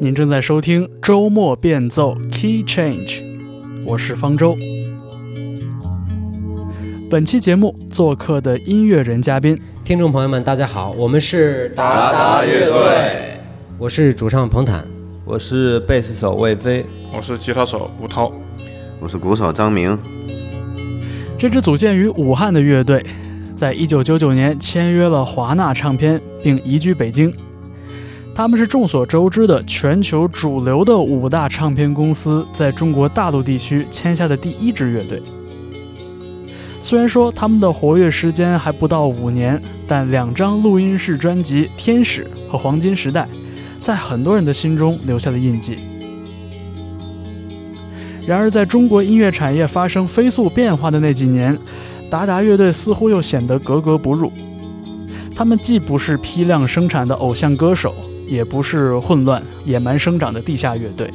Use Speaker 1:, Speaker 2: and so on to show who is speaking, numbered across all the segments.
Speaker 1: 您正在收听周末变奏 Key Change，我是方舟。本期节目做客的音乐人嘉宾，
Speaker 2: 听众朋友们，大家好，我们是
Speaker 3: 达达乐队，
Speaker 2: 我是主唱彭坦，
Speaker 3: 我是贝斯手魏飞，
Speaker 4: 我是吉他手吴涛，
Speaker 5: 我是鼓手张明。
Speaker 1: 这支组建于武汉的乐队，在一九九九年签约了华纳唱片，并移居北京。他们是众所周知的全球主流的五大唱片公司在中国大陆地区签下的第一支乐队。虽然说他们的活跃时间还不到五年，但两张录音室专辑《天使》和《黄金时代》在很多人的心中留下了印记。然而，在中国音乐产业发生飞速变化的那几年，达达乐队似乎又显得格格不入。他们既不是批量生产的偶像歌手。也不是混乱野蛮生长的地下乐队，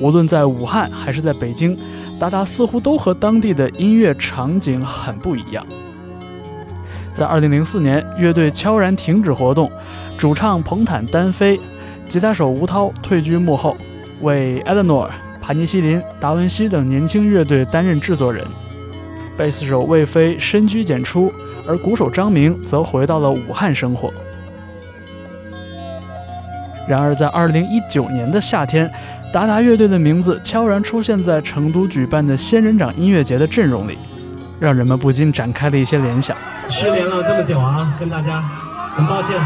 Speaker 1: 无论在武汉还是在北京，达达似乎都和当地的音乐场景很不一样。在2004年，乐队悄然停止活动，主唱彭坦单飞，吉他手吴涛退居幕后，为 Eleanor、帕尼西林、达文西等年轻乐队担任制作人。贝斯手魏飞深居简出，而鼓手张明则回到了武汉生活。然而，在二零一九年的夏天，达达乐队的名字悄然出现在成都举办的仙人掌音乐节的阵容里，让人们不禁展开了一些联想。
Speaker 6: 失联了这么久啊，跟大家很抱歉，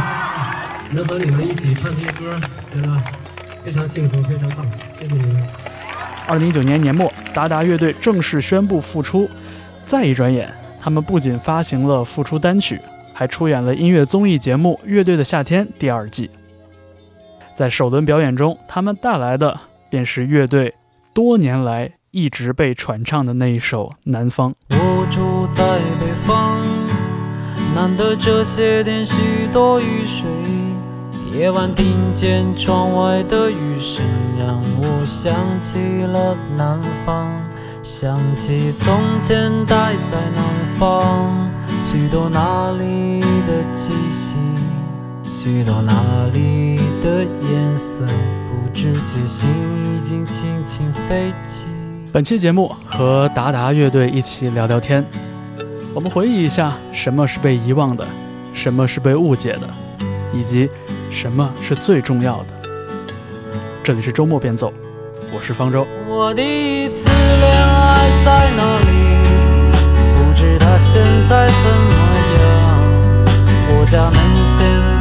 Speaker 6: 能和你们一起唱这些歌，觉得非常幸福，非常棒，谢谢你们。
Speaker 1: 二零一九年年末，达达乐队正式宣布复出，再一转眼，他们不仅发行了复出单曲，还出演了音乐综艺节目《乐队的夏天》第二季。在首轮表演中，他们带来的便是乐队多年来一直被传唱的那一首《南方》。
Speaker 7: 我住在北方，难得这些天许多雨水。夜晚听见窗外的雨声，让我想起了南方，想起从前待在南方，许多那里的气息。许多那里的颜色，不知觉心已经轻轻飞起。
Speaker 1: 本期节目和达达乐队一起聊聊天，我们回忆一下什么是被遗忘的，什么是被误解的，以及什么是最重要的。这里是周末变奏，我是方舟。
Speaker 7: 我第一次恋爱在哪里？不知他现在怎么样？我家门前。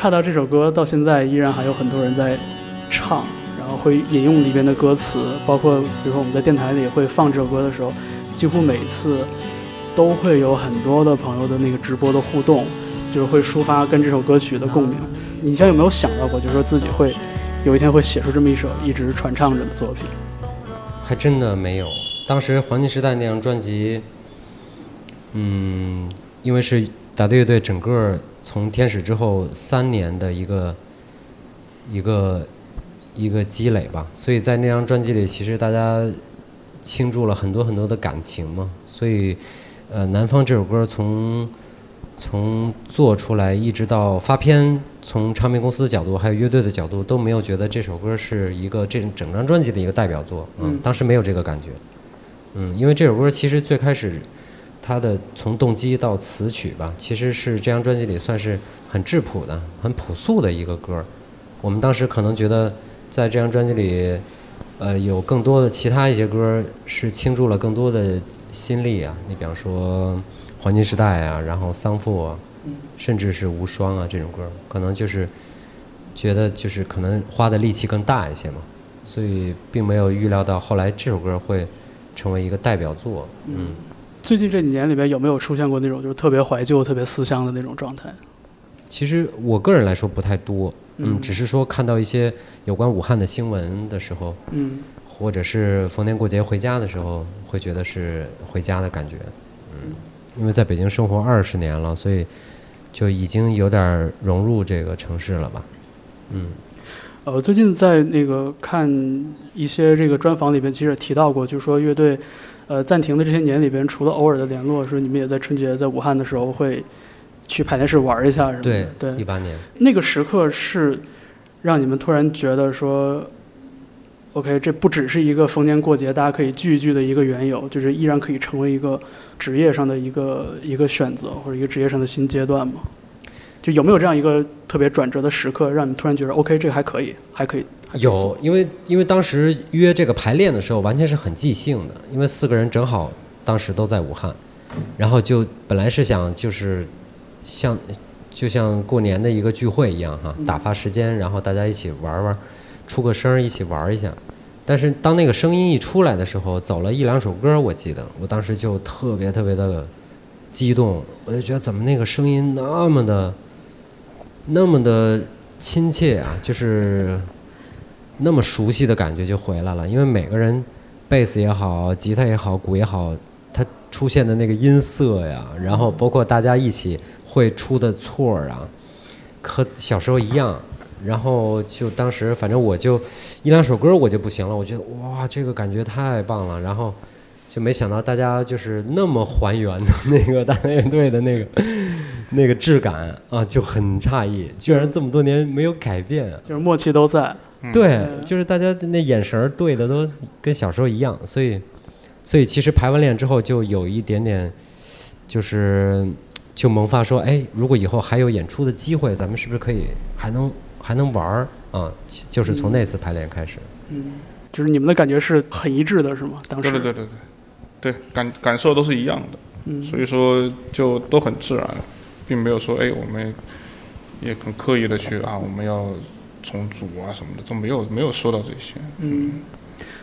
Speaker 1: 看到这首歌到现在依然还有很多人在唱，然后会引用里边的歌词，包括比如说我们在电台里会放这首歌的时候，几乎每次都会有很多的朋友的那个直播的互动，就是会抒发跟这首歌曲的共鸣。你以前有没有想到过，就是说自己会有一天会写出这么一首一直传唱着的作品？
Speaker 2: 还真的没有。当时黄金时代那张专辑，嗯，因为是打的乐队整个。从天使之后三年的一个一个一个积累吧，所以在那张专辑里，其实大家倾注了很多很多的感情嘛。所以，呃，南方这首歌从从做出来一直到发片，从唱片公司的角度还有乐队的角度，都没有觉得这首歌是一个这整张专辑的一个代表作。嗯，当时没有这个感觉。嗯，因为这首歌其实最开始。它的从动机到词曲吧，其实是这张专辑里算是很质朴的、很朴素的一个歌。我们当时可能觉得，在这张专辑里，呃，有更多的其他一些歌是倾注了更多的心力啊。你比方说《黄金时代》啊，然后《桑父》啊，甚至是《无双》啊这种歌，可能就是觉得就是可能花的力气更大一些嘛，所以并没有预料到后来这首歌会成为一个代表作。嗯。
Speaker 1: 最近这几年里边有没有出现过那种就是特别怀旧、特别思乡的那种状态？
Speaker 2: 其实我个人来说不太多，嗯，
Speaker 1: 嗯
Speaker 2: 只是说看到一些有关武汉的新闻的时候，
Speaker 1: 嗯
Speaker 2: 或者是逢年过节回家的时候，会觉得是回家的感觉，嗯，因为在北京生活二十年了，所以就已经有点融入这个城市了吧，嗯。
Speaker 1: 呃，最近在那个看一些这个专访里边，其实也提到过，就是说乐队呃暂停的这些年里边，除了偶尔的联络，说你们也在春节在武汉的时候会去排练室玩一下什么的。对，
Speaker 2: 一八年，
Speaker 1: 那个时刻是让你们突然觉得说，OK，这不只是一个逢年过节大家可以聚一聚的一个缘由，就是依然可以成为一个职业上的一个一个选择或者一个职业上的新阶段吗？就有没有这样一个特别转折的时刻，让你突然觉得 OK，这个还可以，还可以
Speaker 2: 有，因为因为当时约这个排练的时候，完全是很即兴的，因为四个人正好当时都在武汉，然后就本来是想就是像就像过年的一个聚会一样哈，打发时间，然后大家一起玩玩，出个声儿一起玩一下。但是当那个声音一出来的时候，走了一两首歌，我记得我当时就特别特别的激动，我就觉得怎么那个声音那么的那么的亲切啊，就是那么熟悉的感觉就回来了。因为每个人贝斯也好，吉他也好，鼓也好，它出现的那个音色呀，然后包括大家一起会出的错儿啊，和小时候一样。然后就当时反正我就一两首歌我就不行了，我觉得哇这个感觉太棒了。然后就没想到大家就是那么还原的那个大乐队的那个 那个质感啊，就很诧异，居然这么多年没有改变。
Speaker 1: 就是默契都在。
Speaker 2: 对
Speaker 1: 嗯，
Speaker 2: 就是大家的那眼神儿对的都跟小时候一样，所以，所以其实排完练之后就有一点点，就是就萌发说，哎，如果以后还有演出的机会，咱们是不是可以还能还能玩儿？啊？就是从那次排练开始。
Speaker 1: 嗯，就是你们的感觉是很一致的，是吗？当时。
Speaker 4: 对对对对对，对感感受都是一样的，
Speaker 1: 嗯，
Speaker 4: 所以说就都很自然，并没有说哎我们也很刻意的去啊我们要重组啊什么的，都没有没有说到这些。
Speaker 1: 嗯，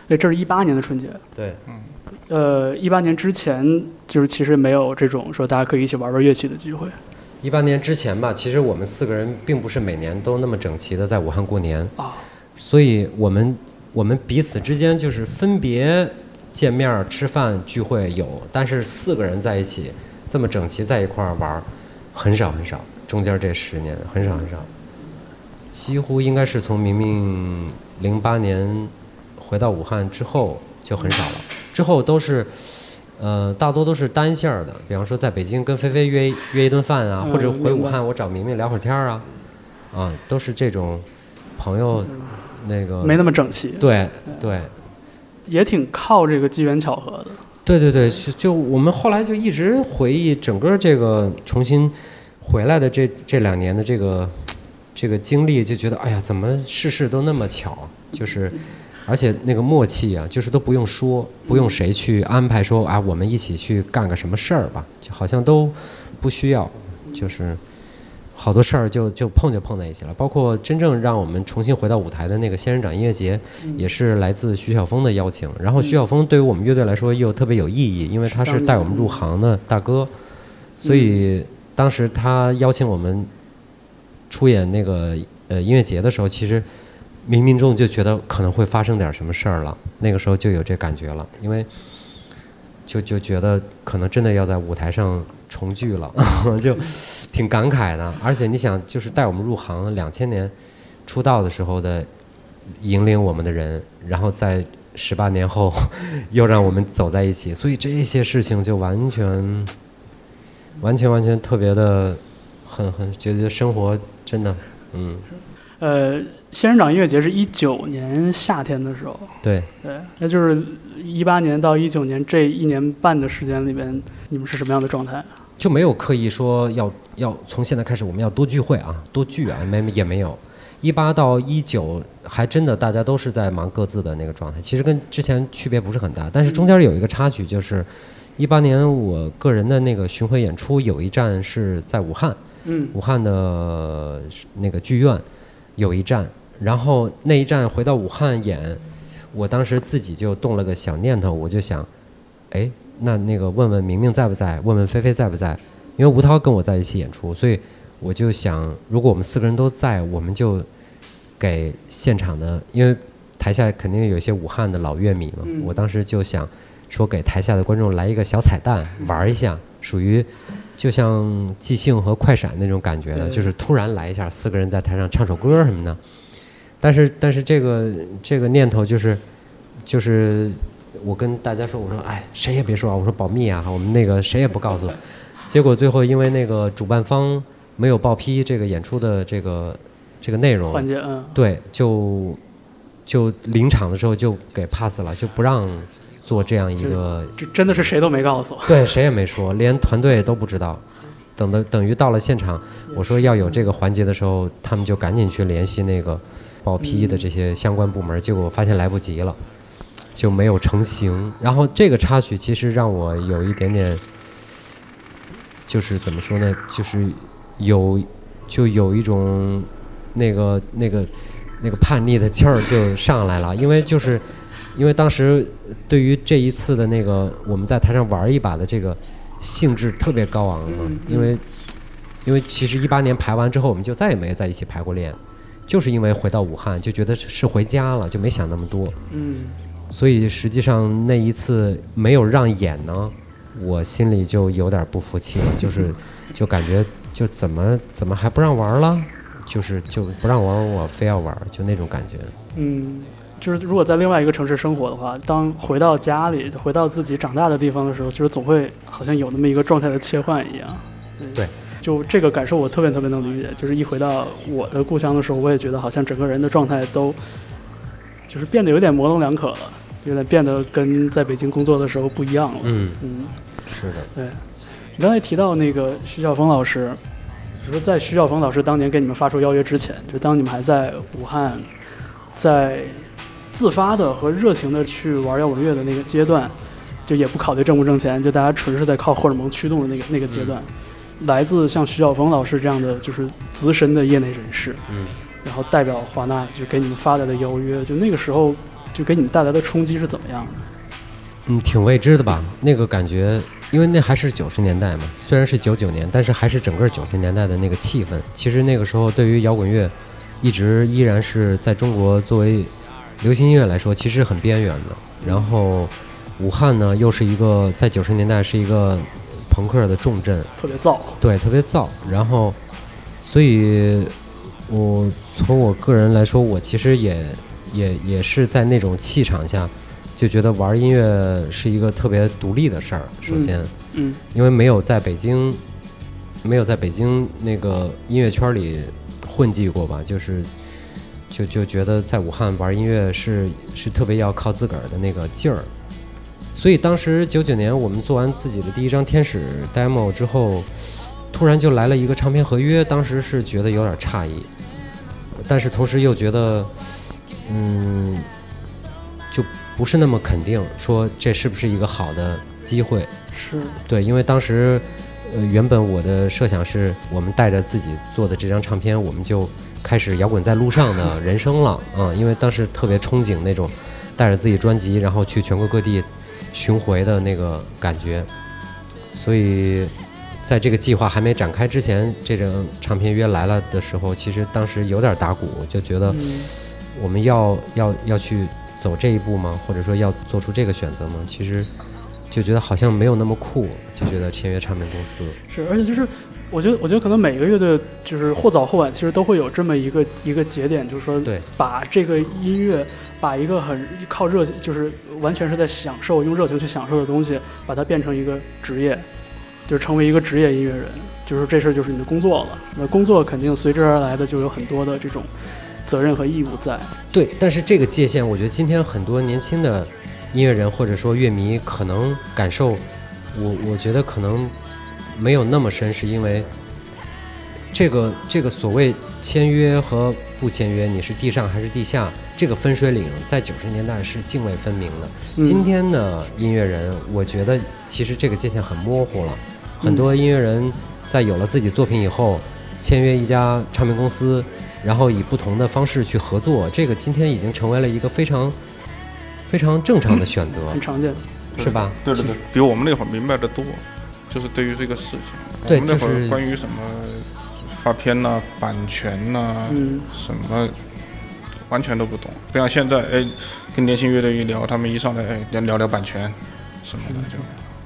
Speaker 1: 对，这是一八年的春节。
Speaker 2: 对，嗯
Speaker 1: 呃，一八年之前就是其实没有这种说大家可以一起玩玩乐器的机会。
Speaker 2: 一八年之前吧，其实我们四个人并不是每年都那么整齐的在武汉过年
Speaker 1: 啊，
Speaker 2: 所以我们我们彼此之间就是分别见面吃饭聚会有，但是四个人在一起这么整齐在一块儿玩儿很少很少，中间这十年很少很少，几乎应该是从明明零八年回到武汉之后就很少了，之后都是。呃，大多都是单线儿的，比方说在北京跟菲菲约约一顿饭啊，
Speaker 1: 嗯
Speaker 2: 或者回武汉我找明明聊会儿天儿啊，啊，都是这种朋友那个
Speaker 1: 没那么整齐，
Speaker 2: 对对
Speaker 1: 也挺靠这个机缘巧合的。
Speaker 2: 对对对，就就我们后来就一直回忆整个这个重新回来的这这两年的这个这个经历，就觉得哎呀，怎么事事都那么巧，就是。而且那个默契啊，就是都不用说，不用谁去安排说啊，我们一起去干个什么事儿吧，就好像都不需要，就是好多事儿就就碰就碰在一起了。包括真正让我们重新回到舞台的那个仙人掌音乐节，也是来自徐晓峰的邀请。然后徐晓峰对于我们乐队来说又特别有意义，因为他是带我们入行的大哥，所以当时他邀请我们出演那个呃音乐节的时候，其实。冥冥中就觉得可能会发生点什么事儿了，那个时候就有这感觉了，因为就就觉得可能真的要在舞台上重聚了，就挺感慨的。而且你想，就是带我们入行两千年出道的时候的引领我们的人，然后在十八年后又让我们走在一起，所以这些事情就完全完全完全特别的很很觉得生活真的嗯。
Speaker 1: 呃，仙人掌音乐节是一九年夏天的时候，
Speaker 2: 对
Speaker 1: 对，那就是一八年到一九年这一年半的时间里边，你们是什么样的状态？
Speaker 2: 就没有刻意说要要从现在开始我们要多聚会啊，多聚啊，没也没有。一八到一九还真的大家都是在忙各自的那个状态，其实跟之前区别不是很大，但是中间有一个插曲，就是一八年我个人的那个巡回演出有一站是在武汉，
Speaker 1: 嗯
Speaker 2: 武汉的那个剧院。有一站，然后那一站回到武汉演，我当时自己就动了个小念头，我就想，哎，那那个问问明明在不在，问问菲菲在不在，因为吴涛跟我在一起演出，所以我就想，如果我们四个人都在，我们就给现场的，因为台下肯定有一些武汉的老乐迷嘛，
Speaker 1: 嗯
Speaker 2: 我当时就想说给台下的观众来一个小彩蛋，玩一下，属于就像即兴和快闪那种感觉的，就是突然来一下，四个人在台上唱首歌什么的。但是但是这个这个念头就是就是我跟大家说，我说哎谁也别说啊，我说保密啊，我们那个谁也不告诉。结果最后因为那个主办方没有报批这个演出的这个这个内容，
Speaker 1: 环节，嗯，
Speaker 2: 对，就就临场的时候就给 pass 了，就不让做这样一个，
Speaker 1: 这真的是谁都没告诉。
Speaker 2: 对，谁也没说，连团队都不知道。等的等于到了现场，我说要有这个环节的时候，他们就赶紧去联系那个报批的这些相关部门，结果发现来不及了，就没有成型。然后这个插曲其实让我有一点点，就是怎么说呢，就是有就有一种那个那个那个叛逆的劲儿就上来了，因为就是因为当时对于这一次的那个我们在台上玩一把的这个兴致特别高昂嘛，
Speaker 1: 嗯
Speaker 2: 因为因为其实一八年排完之后，我们就再也没在一起排过练，就是因为回到武汉就觉得是回家了，就没想那么多，
Speaker 1: 嗯，
Speaker 2: 所以实际上那一次没有让演呢，我心里就有点不服气了，就是就感觉就怎么怎么还不让玩了，就是就不让玩我非要玩，就那种感觉。
Speaker 1: 嗯，就是如果在另外一个城市生活的话，当回到家里，回到自己长大的地方的时候，就是总会好像有那么一个状态的切换一样。
Speaker 2: 对，
Speaker 1: 就这个感受我特别特别能理解。就是一回到我的故乡的时候，我也觉得好像整个人的状态都就是变得有点模棱两可了，有点变得跟在北京工作的时候不一样了。
Speaker 2: 嗯，
Speaker 1: 嗯，
Speaker 2: 是的，
Speaker 1: 对。你刚才提到那个徐晓峰老师，就说在徐晓峰老师当年给你们发出邀约之前，就当你们还在武汉，在自发的和热情的去玩摇滚乐的那个阶段，就也不考虑挣不挣钱，就大家纯是在靠荷尔蒙驱动的那个那个阶段，来自像徐晓峰老师这样的就是资深的业内人士，
Speaker 2: 嗯，
Speaker 1: 然后代表华纳就给你们发来的邀约，就那个时候就给你们带来的冲击是怎么样的？
Speaker 2: 嗯，挺未知的吧？那个感觉，因为那还是九十年代嘛，虽然是九九年，但是还是整个九十年代的那个气氛。其实那个时候，对于摇滚乐，一直依然是在中国作为流行音乐来说，其实很边缘的。然后，武汉呢，又是一个在九十年代是一个朋克的重镇，
Speaker 1: 特别燥，
Speaker 2: 对，特别燥。然后，所以我从我个人来说，我其实也也也是在那种气场下，就觉得玩音乐是一个特别独立的事儿。首先，
Speaker 1: 嗯
Speaker 2: 因为没有在北京，没有在北京那个音乐圈里混迹过吧，就是就就觉得在武汉玩音乐是是特别要靠自个儿的那个劲儿。所以当时九九年我们做完自己的第一张天使 demo 之后，突然就来了一个唱片合约，当时是觉得有点诧异，但是同时又觉得，嗯，就不是那么肯定，说这是不是一个好的机会。
Speaker 1: 是，
Speaker 2: 对，因为当时，呃，原本我的设想是我们带着自己做的这张唱片，我们就开始摇滚在路上的人生了，嗯，因为当时特别憧憬那种带着自己专辑，然后去全国各地巡回的那个感觉，所以在这个计划还没展开之前，这张唱片约来了的时候，其实当时有点打鼓，就觉得
Speaker 1: 嗯
Speaker 2: 我们要要要去走这一步吗？或者说要做出这个选择吗？其实就觉得好像没有那么酷，就觉得签约唱片公司。
Speaker 1: 是，而且就是，我觉得，我觉得可能每个乐队就是或早或晚，其实都会有这么一个一个节点，就是说，
Speaker 2: 对，
Speaker 1: 把这个音乐，把一个很靠热，就是完全是在享受，用热情去享受的东西，把它变成一个职业，就是成为一个职业音乐人，就是这事儿就是你的工作了。那工作肯定随之而来的就有很多的这种责任和义务在。
Speaker 2: 对，但是这个界限，我觉得今天很多年轻的音乐人或者说乐迷可能感受，我我觉得可能没有那么深，是因为这个这个所谓签约和不签约，你是地上还是地下，这个分水岭在九十年代是泾渭分明的。
Speaker 1: 嗯
Speaker 2: 今天的音乐人，我觉得其实这个界限很模糊了。很多音乐人在有了自己作品以后，签约一家唱片公司，然后以不同的方式去合作，这个今天已经成为了一个非常非常正常的选择，
Speaker 1: 很常见。
Speaker 2: 是吧？
Speaker 4: 对对对，比我们那会儿明白的多，就是对于这个事情。
Speaker 2: 对
Speaker 4: 我们那会儿关于什么发片呐、版权呐、
Speaker 1: 嗯
Speaker 4: 什么，完全都不懂。不像现在，哎，跟年轻乐队一聊，他们一上来，哎，聊聊聊版权什么的，就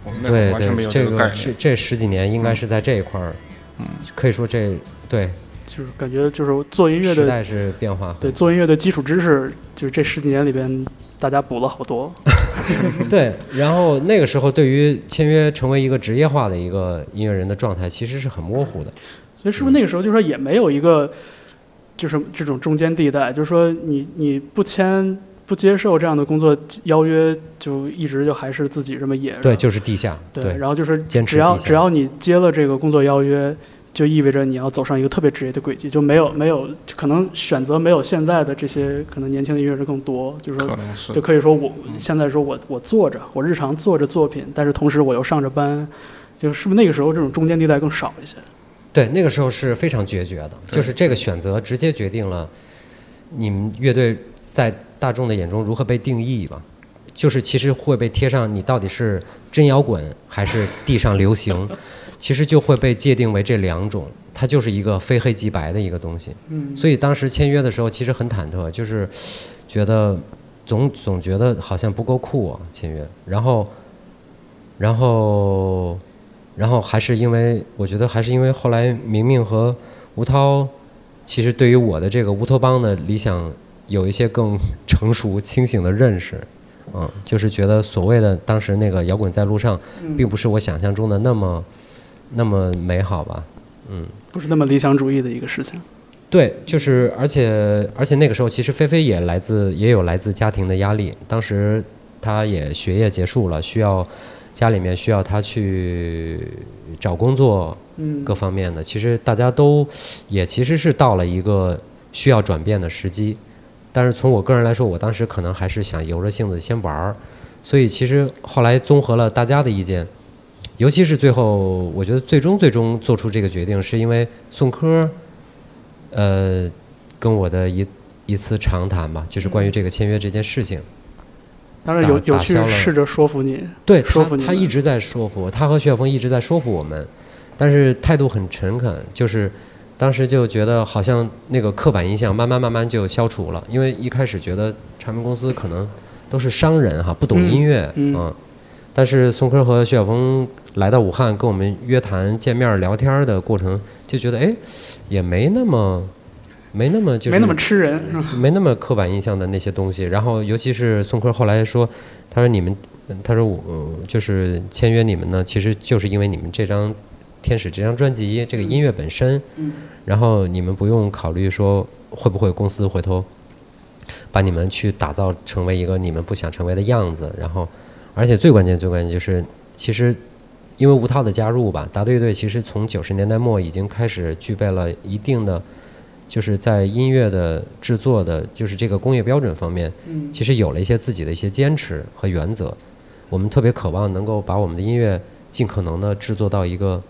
Speaker 4: 我们那会儿完全没
Speaker 2: 有，这
Speaker 4: 个概
Speaker 2: 个是
Speaker 4: 念。
Speaker 2: 这十几年应该是在这一块儿，
Speaker 4: 嗯，
Speaker 2: 可以说这对
Speaker 1: 就是感觉就是做音乐的
Speaker 2: 时代是变化
Speaker 1: 对做音乐的基础知识，就是这十几年里边大家补了好多。
Speaker 2: 对，然后那个时候对于签约成为一个职业化的一个音乐人的状态，其实是很模糊的。
Speaker 1: 所以是不是那个时候就是说也没有一个就是这种中间地带，就是说你你不签不接受这样的工作邀约，就一直就还是自己这么野。
Speaker 2: 对，就是地下。
Speaker 1: 对，然后就是
Speaker 2: 坚持
Speaker 1: 只要只要你接了这个工作邀约，就意味着你要走上一个特别职业的轨迹，就没有没有可能选择没有现在的这些可能年轻的音乐人更多，就是说就可以说我现在说我我做着，我日常做着作品，但是同时我又上着班，就是不是那个时候这种中间地带更少一些？
Speaker 2: 对，那个时候是非常决绝的，就是这个选择直接决定了你们乐队在大众的眼中如何被定义吧。就是其实会被贴上你到底是真摇滚还是地上流行，其实就会被界定为这两种，它就是一个非黑即白的一个东西。
Speaker 1: 嗯，
Speaker 2: 所以当时签约的时候其实很忐忑，就是觉得总总觉得好像不够酷啊签约，然后然后然后还是因为我觉得还是因为后来明明和吴涛，其实对于我的这个乌托邦的理想有一些更成熟清醒的认识，嗯，就是觉得所谓的当时那个摇滚在路上，
Speaker 1: 嗯。
Speaker 2: 并不是我想象中的那么那么美好吧，嗯。
Speaker 1: 不是那么理想主义的一个事情。
Speaker 2: 对，就是而且而且那个时候，其实菲菲也来自也有来自家庭的压力。当时她也学业结束了，需要家里面需要她去找工作，
Speaker 1: 嗯，
Speaker 2: 各方面的。其实大家都也其实是到了一个需要转变的时机。但是从我个人来说，我当时可能还是想由着性子先玩儿，所以其实后来综合了大家的意见，尤其是最后，我觉得最终最终做出这个决定，是因为宋柯，呃，跟我的一一次长谈吧，就是关于这个签约这件事情。
Speaker 1: 当然有有去试着说服你，
Speaker 2: 对他
Speaker 1: 说服，你们
Speaker 2: 他一直在说服我，他和徐晓峰一直在说服我们，但是态度很诚恳，就是当时就觉得好像那个刻板印象慢慢慢慢就消除了，因为一开始觉得唱片公司可能都是商人哈，不懂
Speaker 1: 嗯
Speaker 2: 音乐，
Speaker 1: 嗯
Speaker 2: 但是宋柯和徐晓峰来到武汉跟我们约谈、见面、聊天的过程，就觉得哎，也没那么。没那么就是
Speaker 1: 没那么吃人，是吧？
Speaker 2: 没那么刻板印象的那些东西。然后，尤其是宋柯后来说，他说你们，他说我、呃就是签约你们呢，其实就是因为你们这张《天使》这张专辑这个音乐本身，
Speaker 1: 嗯
Speaker 2: 然后你们不用考虑说会不会公司回头把你们去打造成为一个你们不想成为的样子。然后，而且最关键最关键就是，其实。因为吴涛的加入吧，达队乐队其实从九十年代末已经开始具备了一定的就是在音乐的制作的，就是这个工业标准方面，
Speaker 1: 嗯
Speaker 2: 其实有了一些自己的一些坚持和原则。我们特别渴望能够把我们的音乐尽可能的制作到一个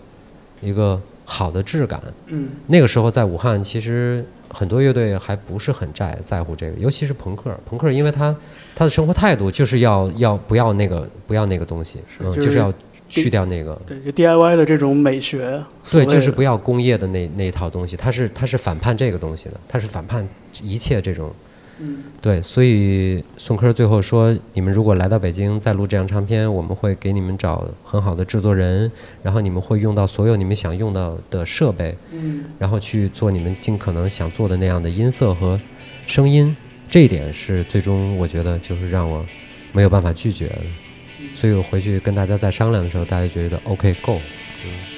Speaker 2: 一个好的质感。
Speaker 1: 嗯
Speaker 2: 那个时候在武汉，其实很多乐队还不是很在在乎这个，尤其是朋克。朋克因为他他的生活态度就是要要不要那个不要那个东西，嗯，
Speaker 1: 就是
Speaker 2: 就是要去掉那个。
Speaker 1: 对，就 DIY 的这种美学，
Speaker 2: 对，就是不要工业的那那一套东西，他是他是反叛这个东西的，他是反叛一切这种。
Speaker 1: 嗯
Speaker 2: 对，所以宋柯最后说，你们如果来到北京再录这张唱片，我们会给你们找很好的制作人，然后你们会用到所有你们想用到的设备，
Speaker 1: 嗯
Speaker 2: 然后去做你们尽可能想做的那样的音色和声音。这一点是最终我觉得就是让我没有办法拒绝的，所以我回去跟大家再商量的时候，大家觉得 OK 够。
Speaker 1: 嗯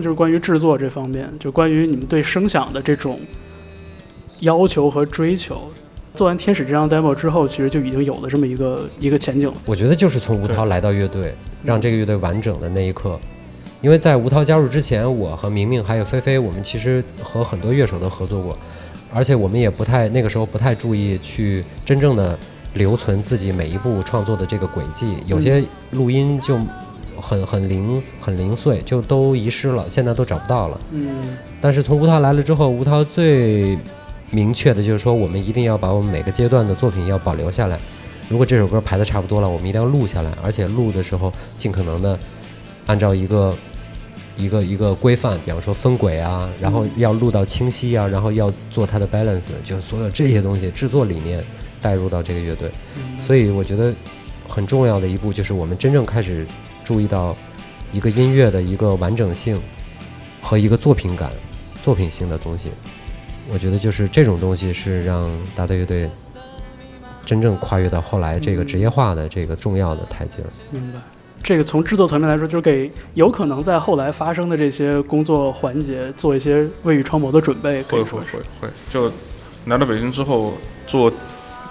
Speaker 1: 就是关于制作这方面，就关于你们对声响的这种要求和追求。做完《天使》这张 demo 之后，其实就已经有了这么一个一个前景了。
Speaker 2: 我觉得就是从吴涛来到乐队，让这个乐队完整的那一刻，因为在吴涛加入之前，我和明明还有菲菲，我们其实和很多乐手都合作过，而且我们也不太那个时候不太注意去真正的留存自己每一步创作的这个轨迹，有些录音就很很零很零碎，就都遗失了，现在都找不到了。
Speaker 1: 嗯
Speaker 2: 但是从吴涛来了之后，吴涛最明确的就是说，我们一定要把我们每个阶段的作品要保留下来。如果这首歌排的差不多了，我们一定要录下来，而且录的时候尽可能的按照一个一个一个规范，比方说分轨啊，然后要录到清晰啊，然后要做它的 balance，就是所有这些东西制作理念带入到这个乐队。所以我觉得很重要的一步就是我们真正开始注意到一个音乐的一个完整性和一个作品感、作品性的东西。我觉得就是这种东西是让大队乐队真正跨越到后来这个职业化的这个重要的台阶儿。
Speaker 1: 明白。这个从制作层面来说，就是给有可能在后来发生的这些工作环节做一些未雨绸缪的准备，
Speaker 4: 会
Speaker 1: 以说是
Speaker 4: 会会会，就来到北京之后做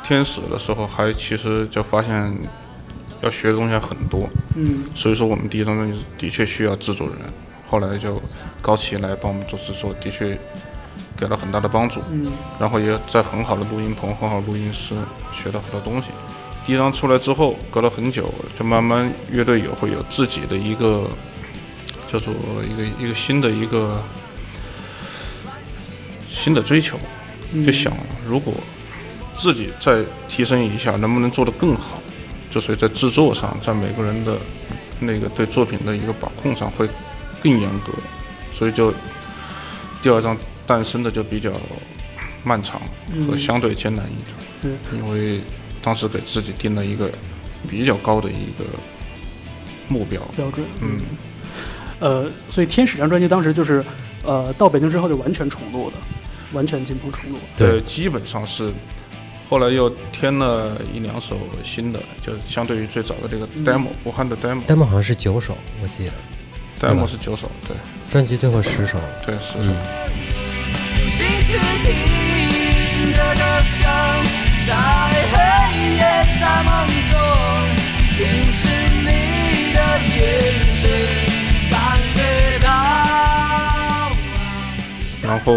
Speaker 4: 天使的时候，还其实就发现要学的东西还很多，
Speaker 1: 嗯
Speaker 4: 所以说我们第一张专辑的确需要制作人，后来就高旗来帮我们做制作，的确给了很大的帮助，
Speaker 1: 嗯
Speaker 4: 然后也在很好的录音棚、很好的录音师学到很多东西。第一张出来之后，隔了很久，就慢慢乐队也会有自己的一个叫做一个一个新的一个新的追求，
Speaker 1: 嗯
Speaker 4: 就想如果自己再提升一下，能不能做得更好？就所以在制作上，在每个人的那个对作品的一个把控上会更严格，所以就第二张诞生的就比较漫长和
Speaker 1: 嗯
Speaker 4: 相对艰难一点，
Speaker 1: 嗯
Speaker 4: 因为当时给自己定了一个比较高的一个目标，
Speaker 1: 标准。
Speaker 4: 嗯，
Speaker 1: 呃，所以《天使》这张专辑当时就是呃到北京之后就完全重录的，完全进棚重录。
Speaker 2: 对
Speaker 4: 呃，基本上是。后来又添了一两首新的，就是相对于最早的这个
Speaker 1: 嗯
Speaker 4: demo，、武汉的 demo，demo
Speaker 2: 好像是九首，我记得 demo
Speaker 4: 是九首，对
Speaker 2: 专辑最后十首。
Speaker 4: 对十首。
Speaker 2: 嗯
Speaker 8: 心去听这歌声，在黑夜，在梦中，凝视你的眼神，感觉到。
Speaker 4: 然后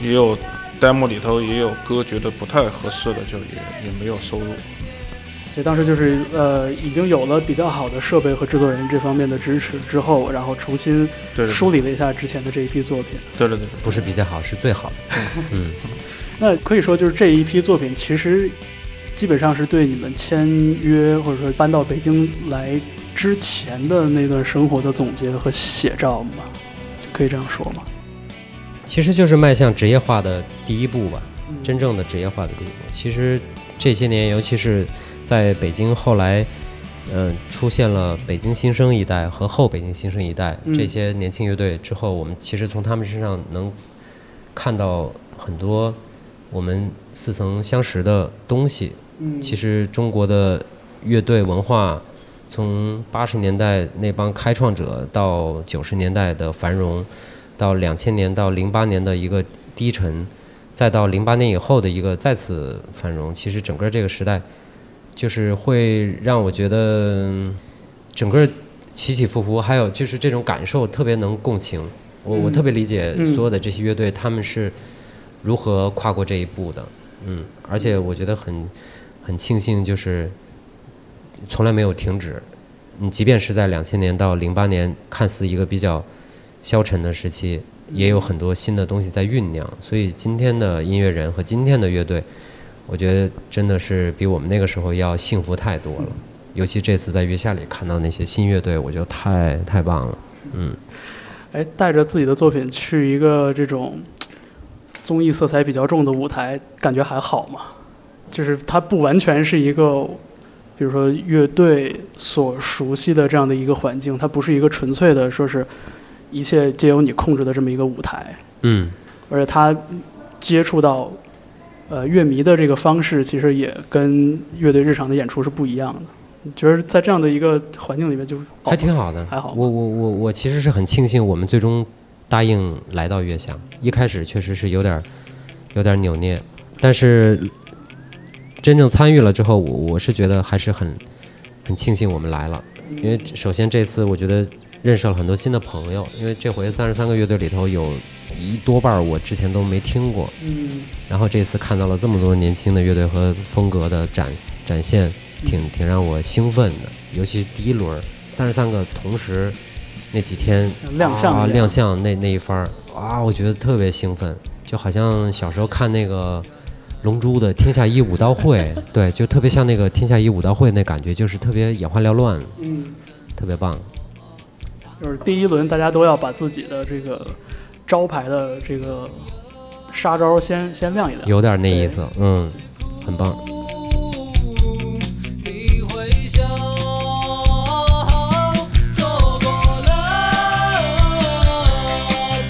Speaker 4: 也有 demo 里头也有歌觉得不太合适的，就也也没有收录。
Speaker 1: 所以当时就是呃已经有了比较好的设备和制作人这方面的支持之后，然后重新梳理了一下之前的这一批作品。
Speaker 4: 对对对对，
Speaker 2: 不是比较好，是最好的。嗯，
Speaker 1: 那可以说就是这一批作品其实基本上是对你们签约或者说搬到北京来之前的那段生活的总结和写照嘛，可以这样说吗？
Speaker 2: 其实就是迈向职业化的第一步吧，
Speaker 1: 嗯
Speaker 2: 真正的职业化的第一步。其实这些年，尤其是在北京后来，嗯、出现了北京新生一代和后北京新生一代
Speaker 1: 嗯
Speaker 2: 这些年轻乐队之后，我们其实从他们身上能看到很多我们似曾相识的东西。
Speaker 1: 嗯，
Speaker 2: 其实中国的乐队文化，从八十年代那帮开创者到九十年代的繁荣，到两千年到零八年的一个低沉，再到零八年以后的一个再次繁荣，其实整个这个时代，就是会让我觉得嗯整个起起伏伏，还有就是这种感受特别能共情。我我
Speaker 1: 嗯
Speaker 2: 特别理解
Speaker 1: 嗯
Speaker 2: 所有的这些乐队，他们是如何跨过这一步的。嗯，而且我觉得很很庆幸，就是从来没有停止。你即便是在两千年到零八年，看似一个比较消沉的时期，也有很多新的东西在酝酿。所以今天的音乐人和今天的乐队，我觉得真的是比我们那个时候要幸福太多了。尤其这次在月下里看到那些新乐队，我觉得太太棒了。嗯，
Speaker 1: 哎，带着自己的作品去一个这种综艺色彩比较重的舞台，感觉还好吗？就是它不完全是一个，比如说乐队所熟悉的这样的一个环境，它不是一个纯粹的说是一切皆由你控制的这么一个舞台，
Speaker 2: 嗯，
Speaker 1: 而且他接触到呃乐迷的这个方式，其实也跟乐队日常的演出是不一样的。你觉得在这样的一个环境里面就
Speaker 2: 还挺好的，
Speaker 1: 还好。
Speaker 2: 我我我我其实是很庆幸我们最终答应来到乐享，一开始确实是有点儿有点儿扭捏，但是真正参与了之后，我我是觉得还是很很庆幸我们来了，因为首先这次我觉得
Speaker 7: 认识了很多新的朋友。因为这回三十三个乐队里头有一多半儿我之前都没听过，
Speaker 1: 嗯
Speaker 7: 然后这次看到了这么多年轻的乐队和风格的展展现，挺挺让我兴奋的。尤其第一轮三十三个同时那几天
Speaker 1: 亮相
Speaker 7: 啊亮相那那一番儿啊，我觉得特别兴奋，就好像小时候看那个。龙珠的《天下一武道会》，对，就特别像那个《天下一武道会》那感觉，就是特别眼花缭乱，
Speaker 1: 嗯，
Speaker 7: 特别棒。
Speaker 1: 就是第一轮大家都要把自己的这个招牌的这个杀招先先亮一亮。
Speaker 7: 有点那意思，嗯，很棒。
Speaker 9: 你回首，错过了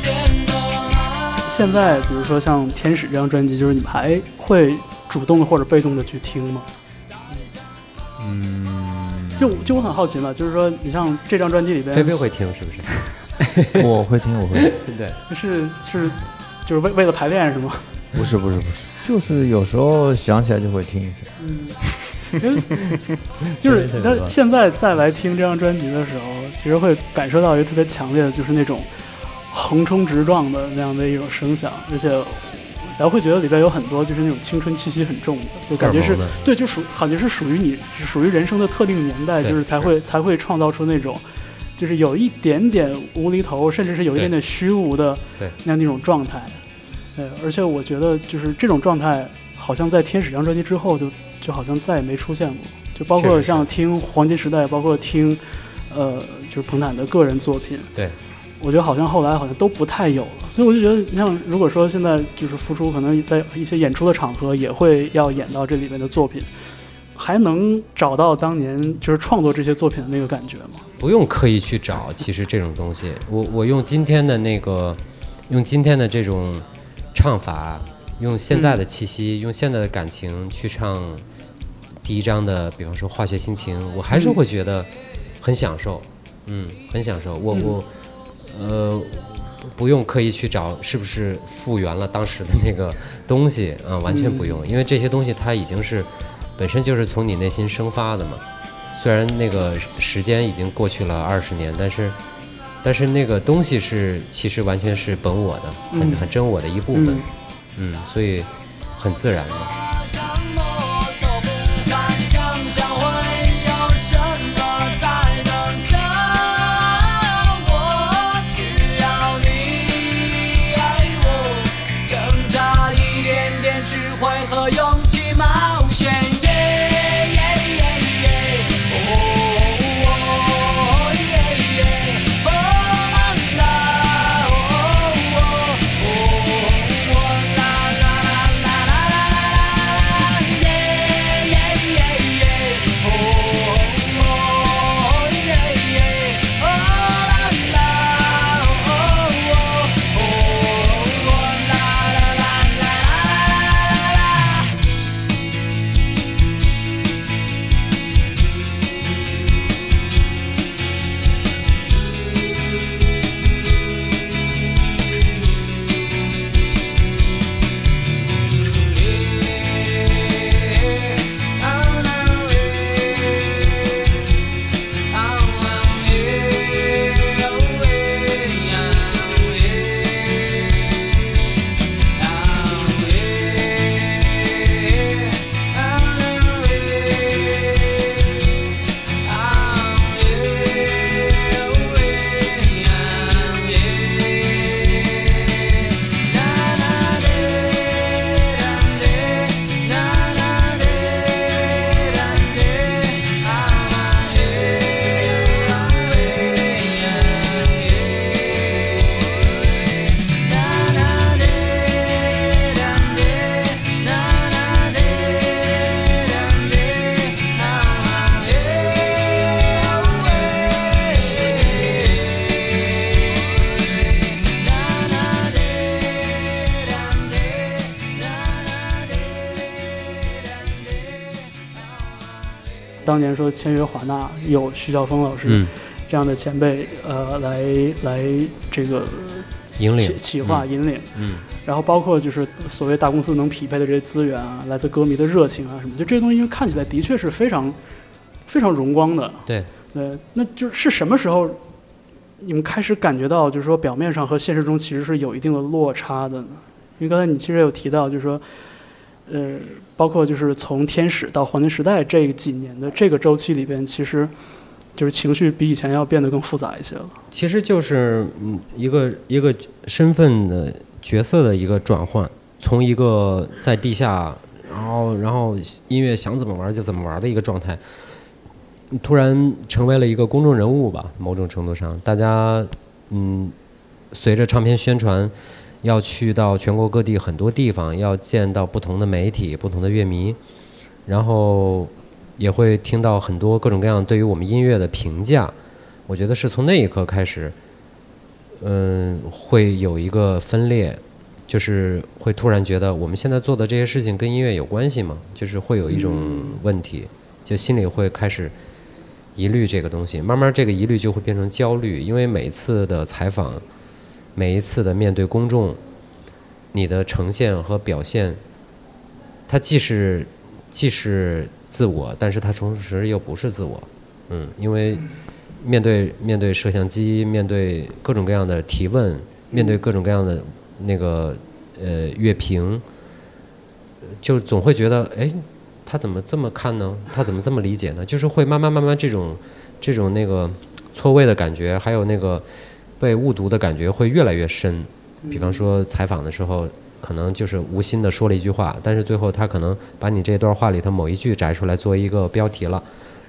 Speaker 9: 天的爱。
Speaker 1: 现在比如说像《天使》这张专辑，就是你们还会主动的或者被动的去听吗？
Speaker 3: 嗯，
Speaker 1: 就就我很好奇嘛，就是说你像这张专辑里边，
Speaker 7: 菲菲会听是不是？
Speaker 3: 我会听，我会听。
Speaker 7: 对，
Speaker 1: 是是就是为为了排练是吗？
Speaker 3: 不是不是不是，就是有时候想起来就会听一下。
Speaker 1: 嗯，因为就是
Speaker 7: 对对对
Speaker 1: 但现在再来听这张专辑的时候，其实会感受到一个特别强烈的，就是那种横冲直撞的那样的一种声响，而且然后会觉得里边有很多就是那种青春气息很重的，就感觉是对，就属感觉是属于你，属于人生的特定年代，就是才会才会创造出那种。就是有一点点无厘头，甚至是有一点点虚无的那样的一种状态，对，而且我觉得就是这种状态，好像在《天使》这张专辑之后就就好像再也没出现过，就包括像听黄金时代，包括听呃就是彭坦的个人作品，
Speaker 7: 对，
Speaker 1: 我觉得好像后来好像都不太有了，所以我就觉得，你像如果说现在就是复出，可能在一些演出的场合也会要演到这里面的作品，还能找到当年就是创作这些作品的那个感觉吗？
Speaker 7: 不用刻意去找，其实这种东西，我我用今天的那个，用今天的这种唱法，用现在的气息，用现在的感情去唱第一章的，比方说《化学心情》，我还是会觉得很享受，嗯，很享受。我我呃，不用刻意去找是不是复原了当时的那个东西 啊、完全不用，因为这些东西它已经是本身就是从你内心生发的嘛。虽然那个时间已经过去了二十年，但是但是那个东西是其实完全是本我的，很
Speaker 1: 嗯
Speaker 7: 很真我的一部分
Speaker 1: 嗯，
Speaker 7: 嗯，所以很自然的。
Speaker 1: 当年说签约华纳有徐晓峰老师
Speaker 7: 嗯，
Speaker 1: 这样的前辈，呃，来来这个
Speaker 7: 引领。
Speaker 1: 企企划引领，
Speaker 7: 嗯，
Speaker 1: 然后包括就是所谓大公司能匹配的这些资源啊，来自歌迷的热情啊什么，就这些东西看起来的确是非常非常荣光的。
Speaker 7: 对，
Speaker 1: 对，那就是是什么时候你们开始感觉到，就是说表面上和现实中其实是有一定的落差的呢？因为刚才你其实有提到，就是说，呃，包括就是从天使到黄金时代这几年的这个周期里边，其实就是情绪比以前要变得更复杂一些了。
Speaker 2: 其实就是嗯一个一个身份的角色的一个转换，从一个在地下，然后然后音乐想怎么玩就怎么玩的一个状态，突然成为了一个公众人物吧。某种程度上，大家嗯，随着唱片宣传，要去到全国各地很多地方，要见到不同的媒体、不同的乐迷，然后也会听到很多各种各样对于我们音乐的评价。我觉得是从那一刻开始，嗯，会有一个分裂，就是会突然觉得我们现在做的这些事情跟音乐有关系吗？就是会有一种问题，就心里会开始疑虑这个东西，慢慢这个疑虑就会变成焦虑，因为每次的采访，每一次的面对公众，你的呈现和表现，它既是既是自我，但是它同时又不是自我，嗯，因为。面对面对摄像机，面对各种各样的提问，面对各种各样的那个呃乐评，就总会觉得，哎，他怎么这么看呢？他怎么这么理解呢？就是会慢慢慢慢这种这种那个错位的感觉，还有那个被误读的感觉会越来越深。比方说采访的时候，可能就是无心的说了一句话，但是最后他可能把你这段话里头某一句摘出来作为一个标题了。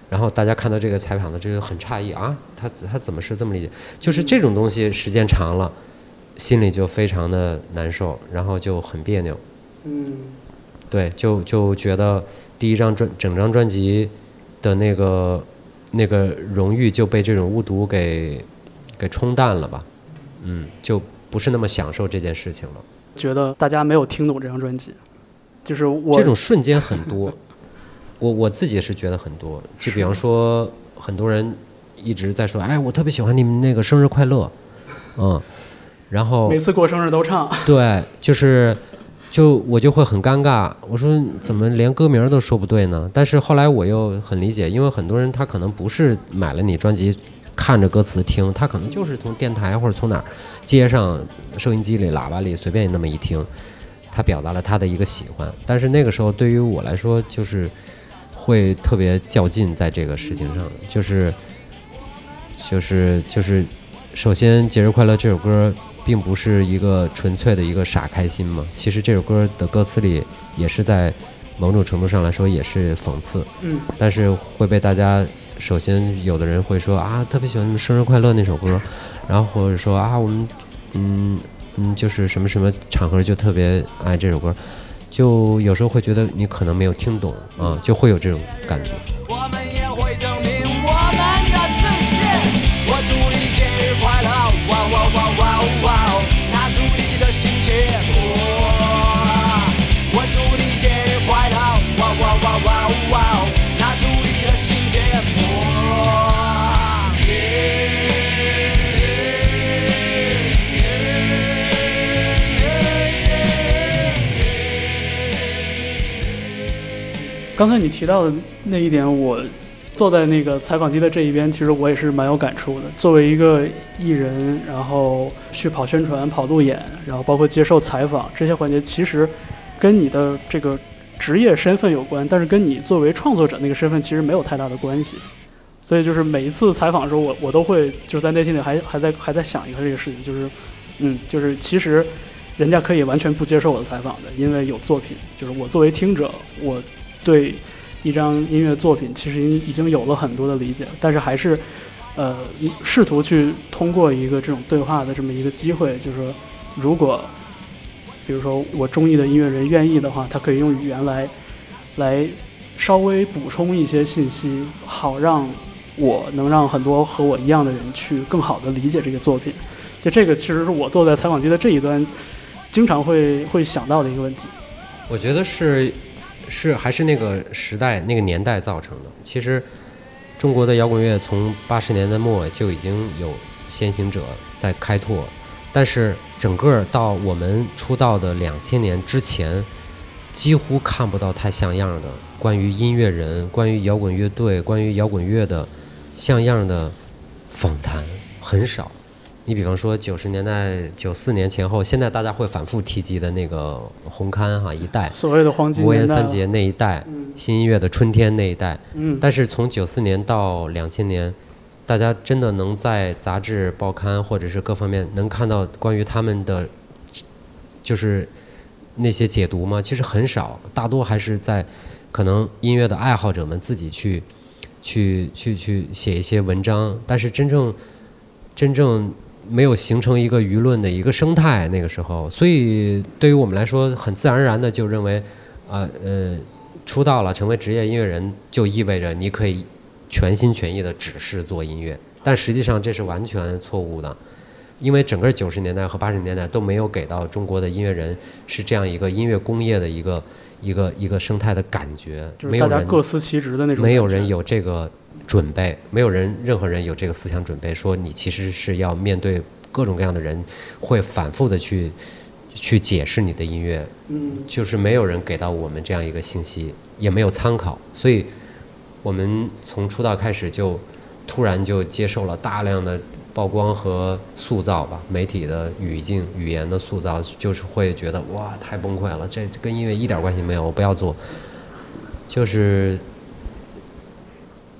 Speaker 2: 然后大家看到这个采访的这个很诧异啊，他他怎么是这么理解？就是这种东西时间长了，心里就非常的难受，然后就很别扭。
Speaker 1: 嗯，
Speaker 2: 对，就就觉得第一张专整张专辑的那个那个荣誉就被这种误读给给冲淡了吧？嗯，就不是那么享受这件事情了。
Speaker 1: 觉得大家没有听懂这张专辑，就是我
Speaker 2: 这种瞬间很多。我我自己是觉得很多，就比方说，很多人一直在说，哎，我特别喜欢你们那个生日快乐，嗯，然后
Speaker 1: 每次过生日都唱，
Speaker 2: 对，就是就我就会很尴尬，我说怎么连歌名都说不对呢？但是后来我又很理解，因为很多人他可能不是买了你专辑看着歌词听，他可能就是从电台或者从哪儿街上收音机里喇叭里随便那么一听，他表达了他的一个喜欢，但是那个时候对于我来说就是。会特别较劲在这个事情上，就是，就是就是，首先《节日快乐》这首歌并不是一个纯粹的一个傻开心嘛，其实这首歌的歌词里也是在某种程度上来说也是讽刺，
Speaker 1: 嗯，
Speaker 2: 但是会被大家首先有的人会说啊特别喜欢生日快乐那首歌，然后或者说啊我们嗯嗯就是什么什么场合就特别爱这首歌。就有时候会觉得你可能没有听懂啊，就会有这种感觉。
Speaker 1: 刚才你提到的那一点，我坐在那个采访机的这一边，其实我也是蛮有感触的。作为一个艺人，然后去跑宣传、跑路演，然后包括接受采访这些环节，其实跟你的这个职业身份有关，但是跟你作为创作者那个身份其实没有太大的关系。所以就是每一次采访的时候，我我都会就是在内心里还还在还在想一个这个事情，就是嗯，就是其实人家可以完全不接受我的采访的，因为有作品。就是我作为听者，我。对一张音乐作品，其实已经有了很多的理解，但是还是，呃，试图去通过一个这种对话的这么一个机会，就是说，如果，比如说我中意的音乐人愿意的话，他可以用语言来，来稍微补充一些信息，好让我能让很多和我一样的人去更好的理解这个作品。就这个，其实是我坐在采访机的这一端，经常会会想到的一个问题。
Speaker 2: 我觉得是。是还是那个时代、那个年代造成的。其实，中国的摇滚乐从八十年代末就已经有先行者在开拓，但是整个到我们出道的两千年之前，几乎看不到太像样的关于音乐人、关于摇滚乐队、关于摇滚乐的像样的访谈，很少。你比方说九十年代九四年前后，现在大家会反复提及的那个红磡哈一代，
Speaker 1: 所谓的黄金
Speaker 2: 三杰那一代，
Speaker 1: 嗯
Speaker 2: 新音乐的春天那一代。
Speaker 1: 嗯，
Speaker 2: 但是从九四年到两千年，大家真的能在杂志、报刊或者是各方面能看到关于他们的，就是那些解读吗？其实很少，大多还是在可能音乐的爱好者们自己去去去去写一些文章，但是真正真正没有形成一个舆论的一个生态，那个时候，所以对于我们来说，很自然而然的就认为，啊呃，出道了，成为职业音乐人，就意味着你可以全心全意的只是做音乐，但实际上这是完全错误的。因为整个九十年代和八十年代都没有给到中国的音乐人是这样一个音乐工业的一个一个一个生态的感觉，
Speaker 1: 就是大家
Speaker 2: 没有人
Speaker 1: 各司其职的那种，
Speaker 2: 没有人。有这个准备，没有人任何人有这个思想准备，说你其实是要面对各种各样的人，会反复的去去解释你的音乐，
Speaker 1: 嗯，
Speaker 2: 就是没有人给到我们这样一个信息，也没有参考，所以我们从出道开始就突然就接受了大量的曝光和塑造吧，媒体的语境、语言的塑造，就是会觉得哇太崩溃了，这跟音乐一点关系没有，我不要做。就是，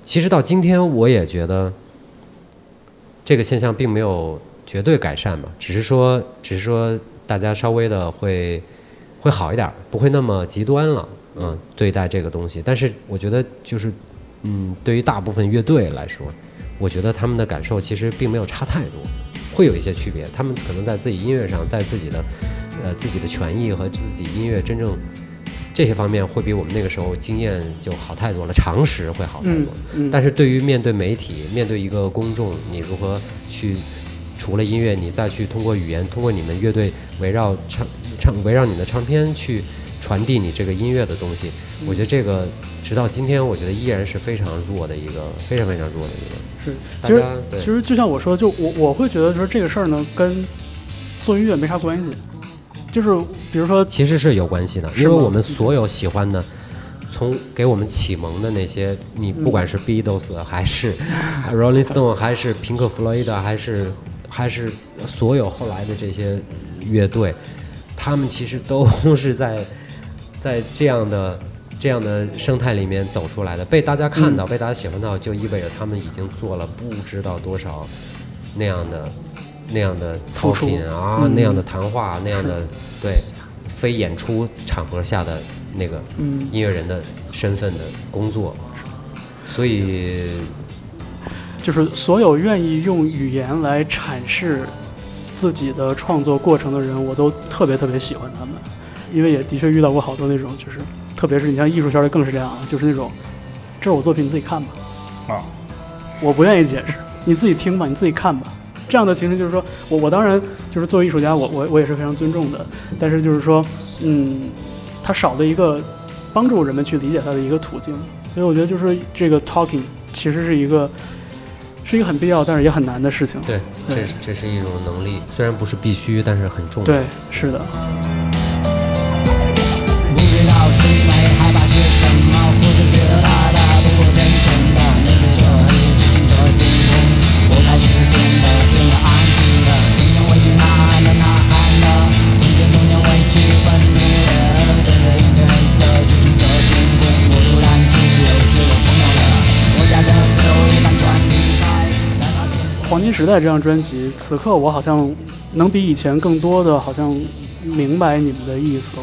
Speaker 2: 其实到今天我也觉得这个现象并没有绝对改善吧，只是说，只是说大家稍微的会会好一点，不会那么极端了，嗯，对待这个东西。但是我觉得就是，嗯，对于大部分乐队来说，我觉得他们的感受其实并没有差太多，会有一些区别。他们可能在自己音乐上，在自己的呃自己的权益和自己音乐真正这些方面，会比我们那个时候经验就好太多了，常识会好太
Speaker 1: 嗯
Speaker 2: 多。
Speaker 1: 嗯，
Speaker 2: 但是对于面对媒体、面对一个公众，你如何去除了音乐，你再去通过语言，通过你们乐队围绕唱唱围绕你的唱片去传递你这个音乐的东西，我觉得这个直到今天，我觉得依然是非常弱的一个，非常非常弱的一个。
Speaker 1: 是，其实其实就像我说，就我我会觉得说这个事儿呢，跟做音乐没啥关系。就是比如说，
Speaker 2: 其实是有关系的，因为我们所有喜欢的，从给我们启蒙的那些，你不管是 Beatles 还是 Rolling Stone，还是平克·弗洛伊德，还是还是所有后来的这些乐队，他们其实都是在在这样的这样的生态里面走出来的，被大家看到，被大家喜欢到，就意味着他们已经做了不知道多少那样的那样的
Speaker 1: 付出
Speaker 2: talking 啊，
Speaker 1: 嗯。
Speaker 2: 那样的谈话，那样的对非演出场合下的那个
Speaker 1: 嗯，
Speaker 2: 音乐人的身份的工作，所以
Speaker 1: 就是所有愿意用语言来阐释自己的创作过程的人，我都特别特别喜欢他们，因为也的确遇到过好多那种，就是特别是你像艺术圈的更是这样啊，就是那种，这是我作品，你自己看吧，
Speaker 4: 啊，
Speaker 1: 我不愿意解释，你自己听吧，你自己看吧。这样的情形就是说我我当然就是作为艺术家，我我我也是非常尊重的，但是就是说，嗯，它少了一个帮助人们去理解它的一个途径，所以我觉得就是这个 talking 其实是一个是一个很必要，但是也很难的事情。
Speaker 2: 对，
Speaker 1: 对
Speaker 2: 这是这是一种能力，虽然不是必须，但是很重要。
Speaker 1: 对，是的。
Speaker 8: 不知道谁
Speaker 1: 黄金时代》这张专辑，此刻我好像能比以前更多的好像明白你们的意思了。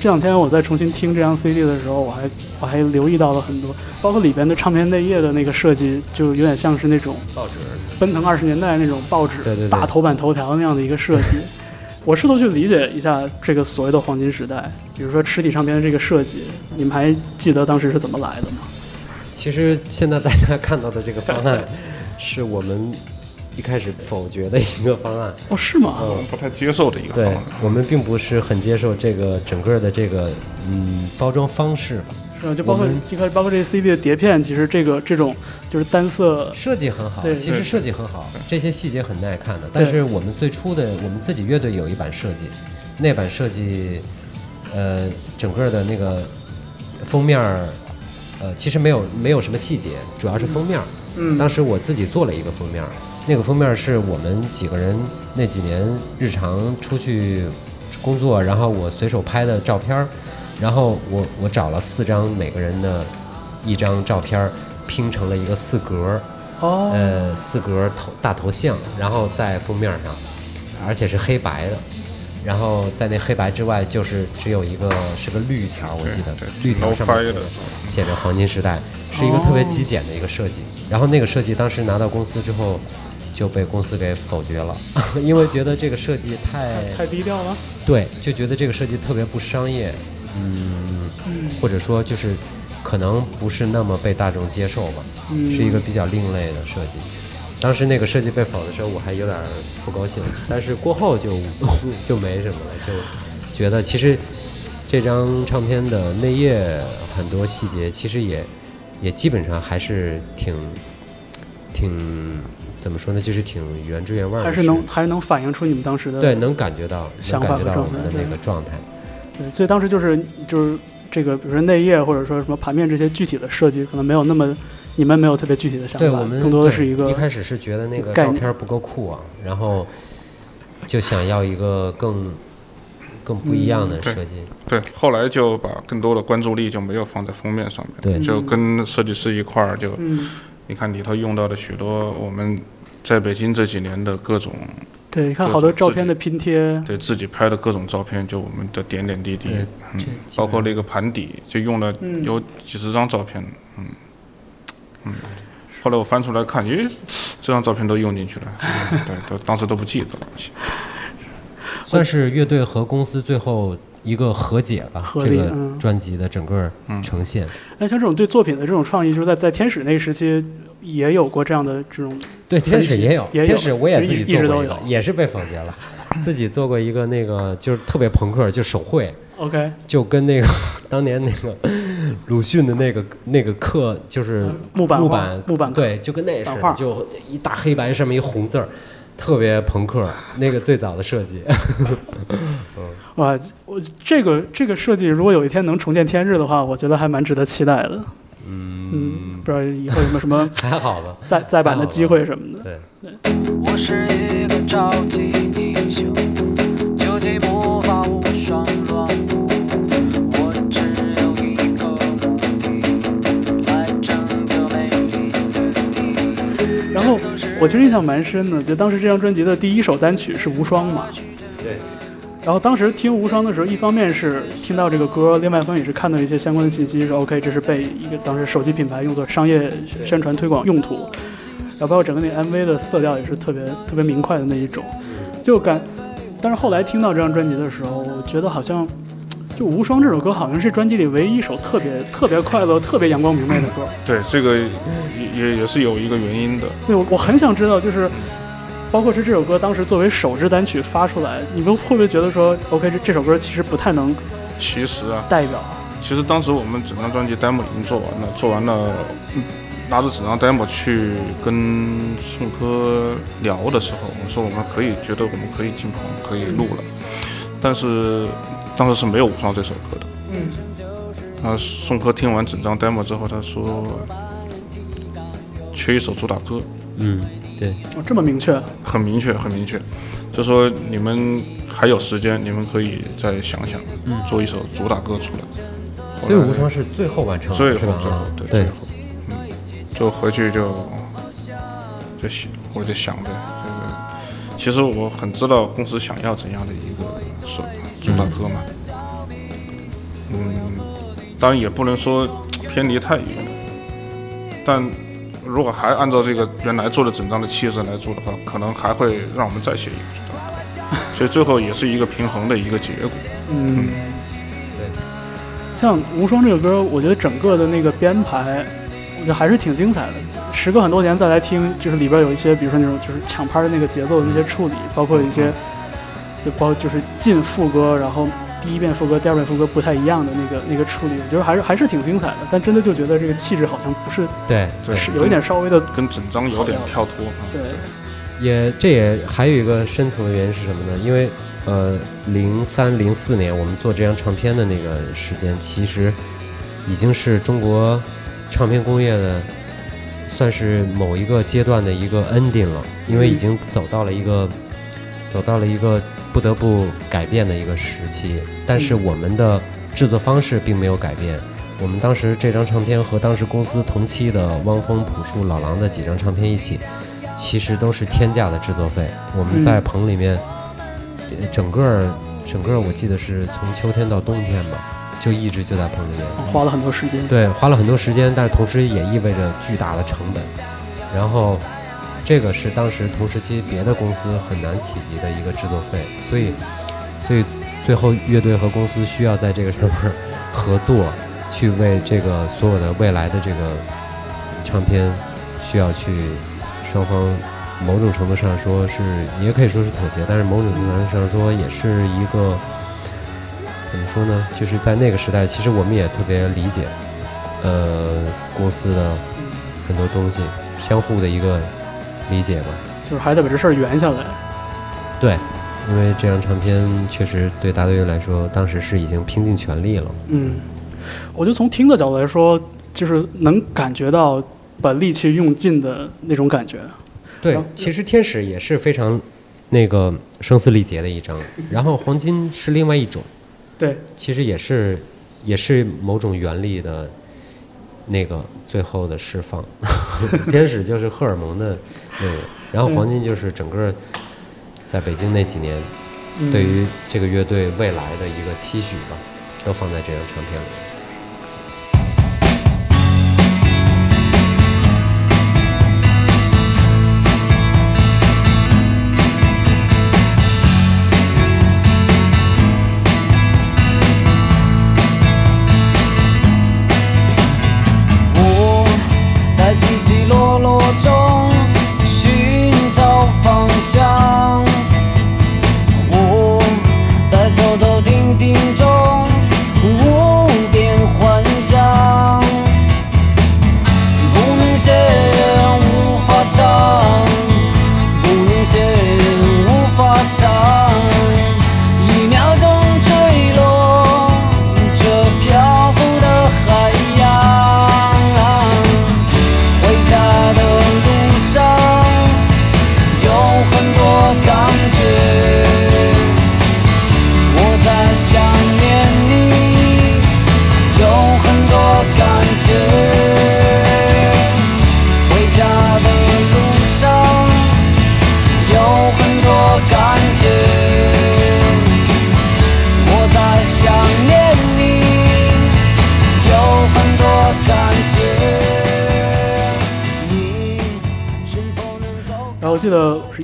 Speaker 1: 这两天我在重新听这张 CD 的时候，我还我还留意到了很多，包括里边的唱片内页的那个设计，就有点像是那种
Speaker 2: 报纸
Speaker 1: 奔腾二十年代那种报纸大头版头条那样的一个设计。我试图去理解一下这个所谓的黄金时代，比如说实体唱片的这个设计，你们还记得当时是怎么来的吗？
Speaker 2: 其实现在大家看到的这个方案，是我们一开始否决的一个方案。
Speaker 1: 哦，是吗？
Speaker 2: 嗯
Speaker 4: 不太接受的一个方案
Speaker 2: 对
Speaker 4: 案。
Speaker 2: 我们并不是很接受这个整个的这个嗯包装方式吧，
Speaker 1: 是啊？就包括一开始包括这个 CD 的碟片，其实这个这种就是单色，
Speaker 2: 设计很好
Speaker 1: 对，
Speaker 2: 其实设计很好，这些细节很耐看的。但是我们最初的我们自己乐队有一版设计，那版设计，呃，整个的那个封面儿，呃，其实没有没有什么细节，主要是封面儿。
Speaker 1: 嗯，
Speaker 2: 当时我自己做了一个封面儿，那个封面是我们几个人那几年日常出去工作，然后我随手拍的照片儿，然后我我找了四张每个人的一张照片儿拼成了一个四格儿，
Speaker 1: 哦，
Speaker 2: 呃，四格头大头像，然后在封面上，而且是黑白的，然后在那黑白之外，就是只有一个是个绿条，我记得绿条上面写着写着黄金时代，是一个特别极简的一个设计。然后那个设计当时拿到公司之后。就被公司给否决了，因为觉得这个设计太
Speaker 1: 太低调了。
Speaker 2: 对，就觉得这个设计特别不商业，嗯，或者说就是可能不是那么被大众接受吧，
Speaker 1: 嗯
Speaker 2: 是一个比较另类的设计。当时那个设计被否的时候，我还有点不高兴，但是过后就 就没什么了，就觉得其实这张唱片的内页很多细节，其实也也基本上还是挺挺怎么说呢，就是挺原汁原味儿的，
Speaker 1: 还是能还是能反映出你们当时的
Speaker 2: 对，能感觉到，能
Speaker 1: 想法
Speaker 2: 感觉到
Speaker 1: 和状态
Speaker 2: 我们的那个状态。
Speaker 1: 对，所以当时就是就是这个，比如说内页或者说什么盘面这些具体的设计，可能没有那么你们没有特别具体的想法，
Speaker 2: 对我们
Speaker 1: 更多的
Speaker 2: 对
Speaker 1: 是一个
Speaker 2: 一开始是觉得那个
Speaker 1: 概念
Speaker 2: 照片不够酷啊，然后就想要一个更更不一样的设计。
Speaker 4: 对，后来就把更多的关注力就没有放在封面上面，
Speaker 2: 对
Speaker 4: 就跟设计师一块儿就，
Speaker 1: 嗯，
Speaker 4: 你看里头用到的许多我们在北京这几年的各种
Speaker 1: 对，你看好多照片的拼贴，
Speaker 4: 对自己拍的各种照片，就我们的点点滴滴，嗯，包括那个盘底，就用了
Speaker 1: 嗯
Speaker 4: 有几十张照片，嗯嗯。后来我翻出来看，咦，这张照片都用进去了，嗯对，都当时都不记得了。
Speaker 2: 算是乐队和公司最后一个和解吧，
Speaker 1: 合
Speaker 2: 这个专辑的整个呈现。
Speaker 1: 那像这种对作品的这种创意，就是在在天使那个时期也有过这样的这种
Speaker 2: 对，天使也有，
Speaker 1: 也有
Speaker 2: 天使我也自己
Speaker 1: 其实一直都有
Speaker 2: 做过一个，也是被否决了。自己做过一个那个就是特别朋克，就手绘
Speaker 1: ，OK
Speaker 2: 就跟那个 当年那个鲁迅的那个那个刻，就是
Speaker 1: 木板
Speaker 2: 木板
Speaker 1: 木板
Speaker 2: 对，就跟那似的，就一大黑白上面一红字儿，特别朋克。那个最早的设计，
Speaker 1: 哇，我这个这个设计如果有一天能重见天日的话，我觉得还蛮值得期待的。嗯，不知道以后有没有什么
Speaker 2: 还好吧？
Speaker 1: 再再版的机会什么的。
Speaker 2: 对，
Speaker 7: 我是一个超级英雄，究极魔法无双乱舞。我只有一个目的，来拯救美丽的你。
Speaker 1: 然后我其实印象蛮深的，就当时这张专辑的第一首单曲是《无双》嘛。
Speaker 2: 对。
Speaker 1: 然后当时听《无双》的时候，一方面是听到这个歌，另外一方面也是看到一些相关的信息，说 OK 这是被一个当时手机品牌用作商业宣传推广用途。然后包括整个那 MV 的色调也是特别特别明快的那一种，就感。但是后来听到这张专辑的时候，我觉得好像就《无双》这首歌好像是专辑里唯一一首特别特别快乐、特别阳光明媚的歌。
Speaker 4: 对，这个也也也是有一个原因的。
Speaker 1: 对，我我很想知道，就是包括是这首歌当时作为首支单曲发出来，你们会不会觉得说，OK，这这首歌其实不太能
Speaker 4: 其实啊，
Speaker 1: 代表？
Speaker 4: 其实当时我们整张专辑 demo 已经做完了，做完了，嗯拿着整张 demo 去跟宋柯聊的时候，我说我们可以觉得我们可以进棚，可以录了，但是当时是没有《无双》这首歌的。
Speaker 1: 嗯。
Speaker 4: 那宋柯听完整张 demo 之后，他说缺一首主打歌，
Speaker 2: 嗯，对，
Speaker 1: 哦，这么明确？
Speaker 4: 很明确，很明确，就说你们还有时间，你们可以再想想，嗯。做一首主打歌出来。后来
Speaker 2: 所以无双是最后完成的，
Speaker 4: 最后最后对
Speaker 2: 对。
Speaker 4: 最后，嗯，就回去就就想，我就想着这个，其实我很知道公司想要怎样的一个首主打歌嘛，嗯，当然也不能说偏离太远，但如果还按照这个原来做的整张的气质来做的话，可能还会让我们再写一个所以最后也是一个平衡的一个结果。
Speaker 1: 嗯，
Speaker 2: 对。
Speaker 1: 像《无双》这首歌，我觉得整个的那个编排，我觉得还是挺精彩的。时隔很多年再来听，就是里边有一些，比如说那种就是抢拍的那个节奏的那些处理，包括一些，就包括就是进副歌，然后第一遍副歌、第二遍副歌不太一样的那个那个处理，我觉得还是还是挺精彩的。但真的就觉得这个气质好像不是，
Speaker 2: 对
Speaker 4: 对，
Speaker 1: 是有一点稍微的
Speaker 4: 跟整张有点跳脱。啊
Speaker 1: 对。
Speaker 2: 也这也还有一个深层的原因是什么呢？因为呃，零三零四年我们做这张唱片的那个时间，其实已经是中国唱片工业的算是某一个阶段的一个 ending 了，因为已经走到了一个走到了一个不得不改变的一个时期，但是我们的制作方式并没有改变。我们当时这张唱片和当时公司同期的汪峰、朴树、老狼的几张唱片一起，其实都是天价的制作费。我们在棚里面，整个整个我记得是从秋天到冬天吧，就一直就在棚里面。
Speaker 1: 花了很多时间。
Speaker 2: 对，花了很多时间，但同时也意味着巨大的成本。然后，这个是当时同时期别的公司很难企及的一个制作费，所以，所以最后乐队和公司需要在这个上面合作，去为这个所有的未来的这个唱片需要去双方某种程度上说是，也可以说是妥协，但是某种程度上说也是一个怎么说呢？就是在那个时代，其实我们也特别理解，呃，公司的很多东西，相互的一个理解吧。
Speaker 1: 就是还得把这事儿圆下来。
Speaker 2: 对，因为这张唱片确实对大队乐来说，当时是已经拼尽全力了。
Speaker 1: 嗯，我就从听的角度来说，就是能感觉到把力气用尽的那种感觉。
Speaker 2: 对，其实天使也是非常那个声嘶力竭的一张，然后黄金是另外一种，
Speaker 1: 对，
Speaker 2: 其实也是也是某种原力的那个最后的释放。天使就是荷尔蒙的那个，然后黄金就是整个在北京那几年
Speaker 1: 嗯
Speaker 2: 对于这个乐队未来的一个期许吧，都放在这张唱片里。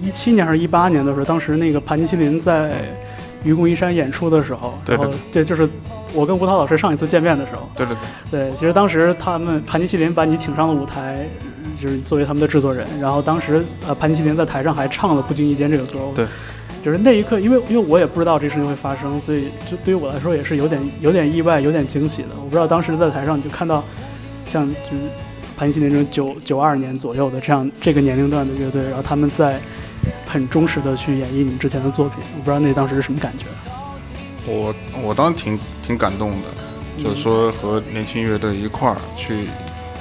Speaker 7: 一
Speaker 1: 七年还是一八年的时候，当时那个盘尼西林在愚公移山演出的时候，
Speaker 4: 对
Speaker 1: 然后这就是我跟吴涛老师上一次见面的时候。
Speaker 4: 对对对，
Speaker 1: 对，其实当时他们盘尼西林把你请上了舞台，就是作为他们的制作人。然后当时呃，盘尼西林在台上还唱了《不经意间》这个歌。
Speaker 4: 对，
Speaker 1: 就是那一刻，因为因为我也不知道这事情会发生，所以就对于我来说也是有点有点意外，有点惊喜的。我不知道当时在台上你就看到像就是盘尼西林这种九九二年左右的这样这个年龄段的乐队，然后他们在很忠实的去演绎你们之前的作品。我不知道那当时是什么感觉。
Speaker 4: 我我当时挺挺感动的，就是说和年轻乐队一块儿去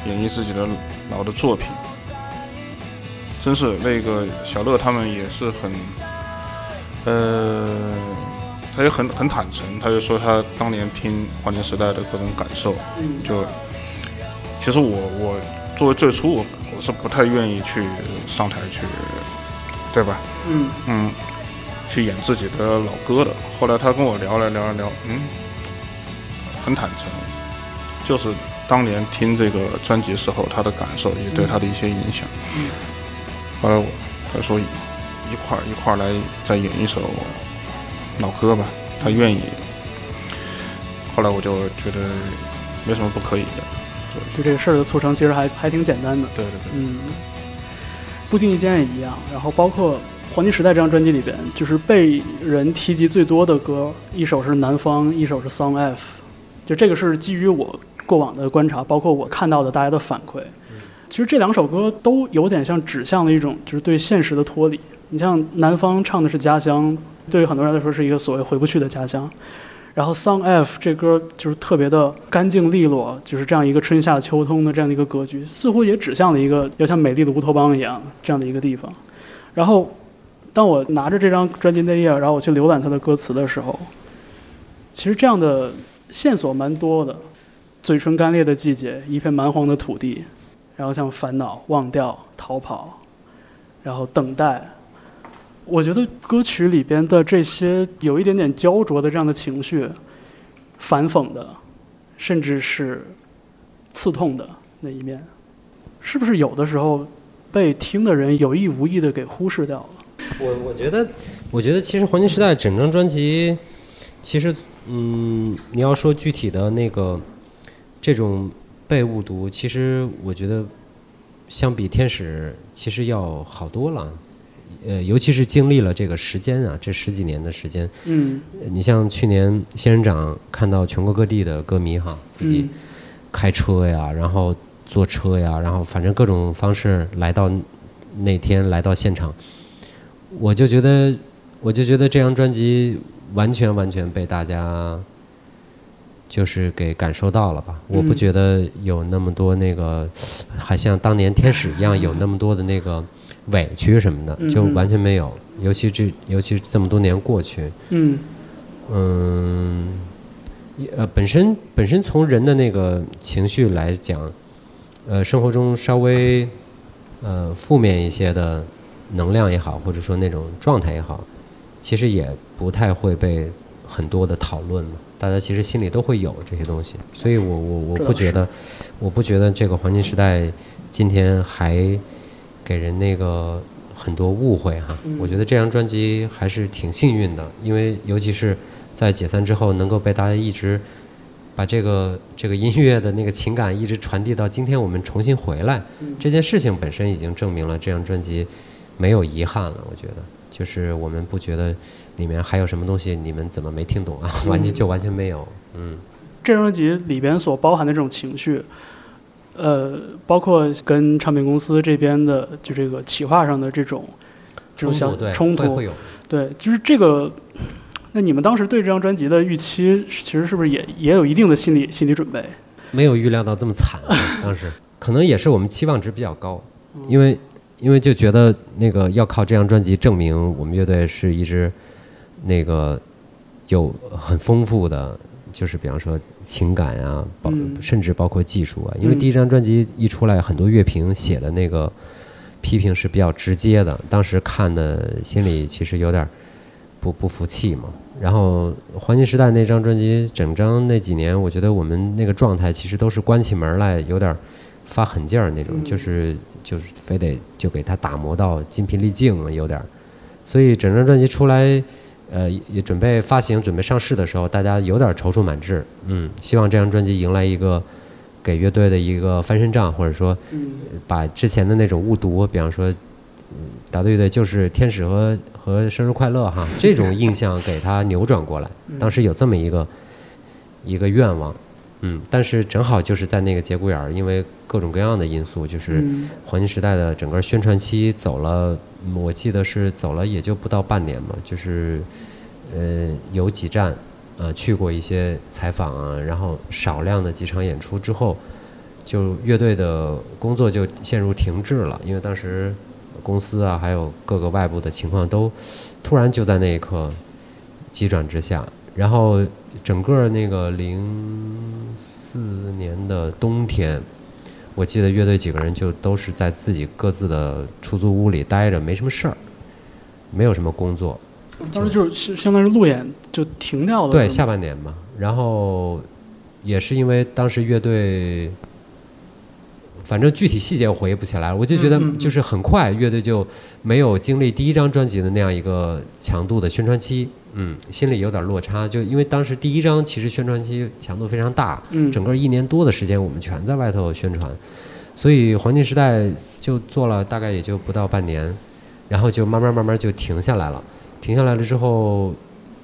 Speaker 4: 演绎自己的老的作品，真是那个小乐他们也是很，呃，他也很很坦诚，他就说他当年听黄金时代的各种感受，
Speaker 1: 嗯
Speaker 4: 就其实我我作为最初我我是不太愿意去上台去，对吧？
Speaker 1: 嗯
Speaker 4: 嗯，去演自己的老歌的。后来他跟我聊了聊了聊，嗯，很坦诚，就是当年听这个专辑时候他的感受以及对他的一些影响。
Speaker 1: 嗯
Speaker 4: 后来我他说一块儿一块儿来再演一首老歌吧，他愿意。后来我就觉得没什么不可以的，
Speaker 1: 就这个事儿的促成其实还还挺简单的。
Speaker 4: 对对对。
Speaker 1: 嗯，不经意间也一样。然后包括《黄金时代》这张专辑里边，就是被人提及最多的歌，一首是《南方》，一首是《Song F》。就这个是基于我过往的观察，包括我看到的大家的反馈。其实这两首歌都有点像指向了一种就是对现实的脱离。你像《南方》唱的是家乡，对于很多人来说是一个所谓回不去的家乡。然后 Song F 这歌就是特别的干净利落，就是这样一个春夏秋冬的这样的一个格局，似乎也指向了一个要像美丽的乌托邦一样这样的一个地方。然后，当我拿着这张专辑内页，然后我去浏览它的歌词的时候，其实这样的线索蛮多的。嘴唇干裂的季节，一片蛮荒的土地，然后像烦恼、忘掉、逃跑，然后等待。我觉得歌曲里边的这些有一点点焦灼的这样的情绪，反讽的，甚至是刺痛的那一面，是不是有的时候被听的人有意无意的给忽视掉了？
Speaker 2: 我我觉得，我觉得其实黄金时代整张专辑，其实嗯，你要说具体的那个这种被误读，其实我觉得相比天使，其实要好多了。呃，尤其是经历了这个时间啊，这十几年的时间，
Speaker 1: 嗯
Speaker 2: 呃你像去年仙人掌看到全国各地的歌迷哈，自己
Speaker 1: 嗯
Speaker 2: 开车呀，然后坐车呀，然后反正各种方式来到那天来到现场，我就觉得，我就觉得这张专辑完全完全被大家就是给感受到了吧。我不
Speaker 1: 嗯
Speaker 2: 觉得有那么多那个，还像当年天使一样有那么多的那个委屈什么的，就完全没有。尤其这，尤其这么多年过去，
Speaker 1: 嗯
Speaker 2: 嗯，呃，本身本身从人的那个情绪来讲，呃，生活中稍微呃负面一些的能量也好，或者说那种状态也好，其实也不太会被很多的讨论嘛。大家其实心里都会有这些东西，所以我我我不觉得，我不觉得这个黄金时代今天还给人那个很多误会哈。
Speaker 1: 嗯
Speaker 2: 我觉得这张专辑还是挺幸运的，因为尤其是在解散之后，能够被大家一直把这个这个音乐的那个情感一直传递到今天，我们重新回来，
Speaker 1: 嗯
Speaker 2: 这件事情本身已经证明了这张专辑没有遗憾了。我觉得，就是我们不觉得里面还有什么东西你们怎么没听懂啊？完全就完全没有，嗯。
Speaker 1: 这张专辑里边所包含的这种情绪，呃，包括跟唱片公司这边的就这个企划上的这种这种小
Speaker 2: 冲突对
Speaker 1: 就是这个。那你们当时对这张专辑的预期，其实是不是也也有一定的心理心理准备？
Speaker 2: 没有预料到这么惨、啊，当时可能也是我们期望值比较高，
Speaker 1: 嗯
Speaker 2: 因为因为就觉得那个要靠这张专辑证明我们乐队是一支那个有很丰富的，就是比方说情感啊，包
Speaker 1: 嗯
Speaker 2: 甚至包括技术啊，因为
Speaker 1: 嗯
Speaker 2: 第一张专辑一出来，很多乐评写的那个批评是比较直接的，当时看的心里其实有点儿不不服气嘛。然后黄金时代那张专辑，整张那几年，我觉得我们那个状态其实都是关起门来有点儿发狠劲儿那种，
Speaker 1: 嗯
Speaker 2: 就是就是非得就给他打磨到筋疲力尽，有点儿。所以整张专辑出来，呃，也准备发行、准备上市的时候，大家有点踌躇满志。嗯，希望这张专辑迎来一个给乐队的一个翻身仗，或者说
Speaker 1: 嗯
Speaker 2: 把之前的那种误读，比方说，嗯，打对乐队就是天使和和生日快乐哈，这种印象给它扭转过来。当时有这么一个一个愿望，嗯，但是正好就是在那个节骨眼儿，因为各种各样的因素，就是
Speaker 1: 嗯。
Speaker 2: 黄金时代的整个宣传期走了，嗯我记得是走了也就不到半年嘛，就是呃有几站，呃去过一些采访啊，然后少量的几场演出之后，就乐队的工作就陷入停滞了，因为当时公司啊还有各个外部的情况都突然就在那一刻急转直下，然后整个那个零四年的冬天。我记得乐队几个人就都是在自己各自的出租屋里待着，没什么事儿，没有什么工作。
Speaker 1: 当时就是相当于路演就停掉了。
Speaker 2: 对，下半年嘛，然后也是因为当时乐队，反正具体细节我回忆不起来了，我就觉得就是很快乐队就没有经历第一张专辑的那样一个强度的宣传期，嗯，心里有点落差，就因为当时第一张其实宣传期强度非常大，
Speaker 1: 嗯。
Speaker 2: 整个一年多的时间我们全在外头宣传，所以黄金时代就做了大概也就不到半年，然后就慢慢慢慢就停下来了。停下来了之后，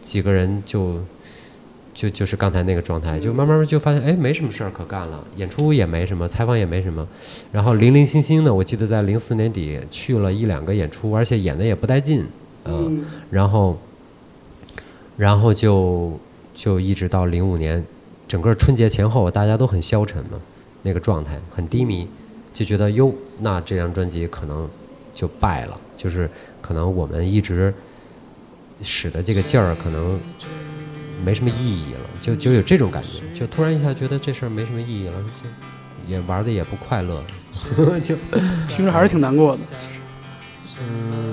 Speaker 2: 几个人就就就是刚才那个状态，就慢慢就发现哎没什么事儿可干了，演出也没什么，采访也没什么，然后零零星星的，我记得在零四年底去了一两个演出，而且演的也不带劲，嗯，
Speaker 1: 嗯。
Speaker 2: 然后然后就就一直到零五年，整个春节前后大家都很消沉嘛，那个状态很低迷，就觉得哟，那这张专辑可能就败了，就是可能我们一直使的这个劲儿可能没什么意义了，就就有这种感觉，就突然一下觉得这事儿没什么意义了，就也玩的也不快乐，就
Speaker 1: 听着还是挺难过的。
Speaker 2: 嗯，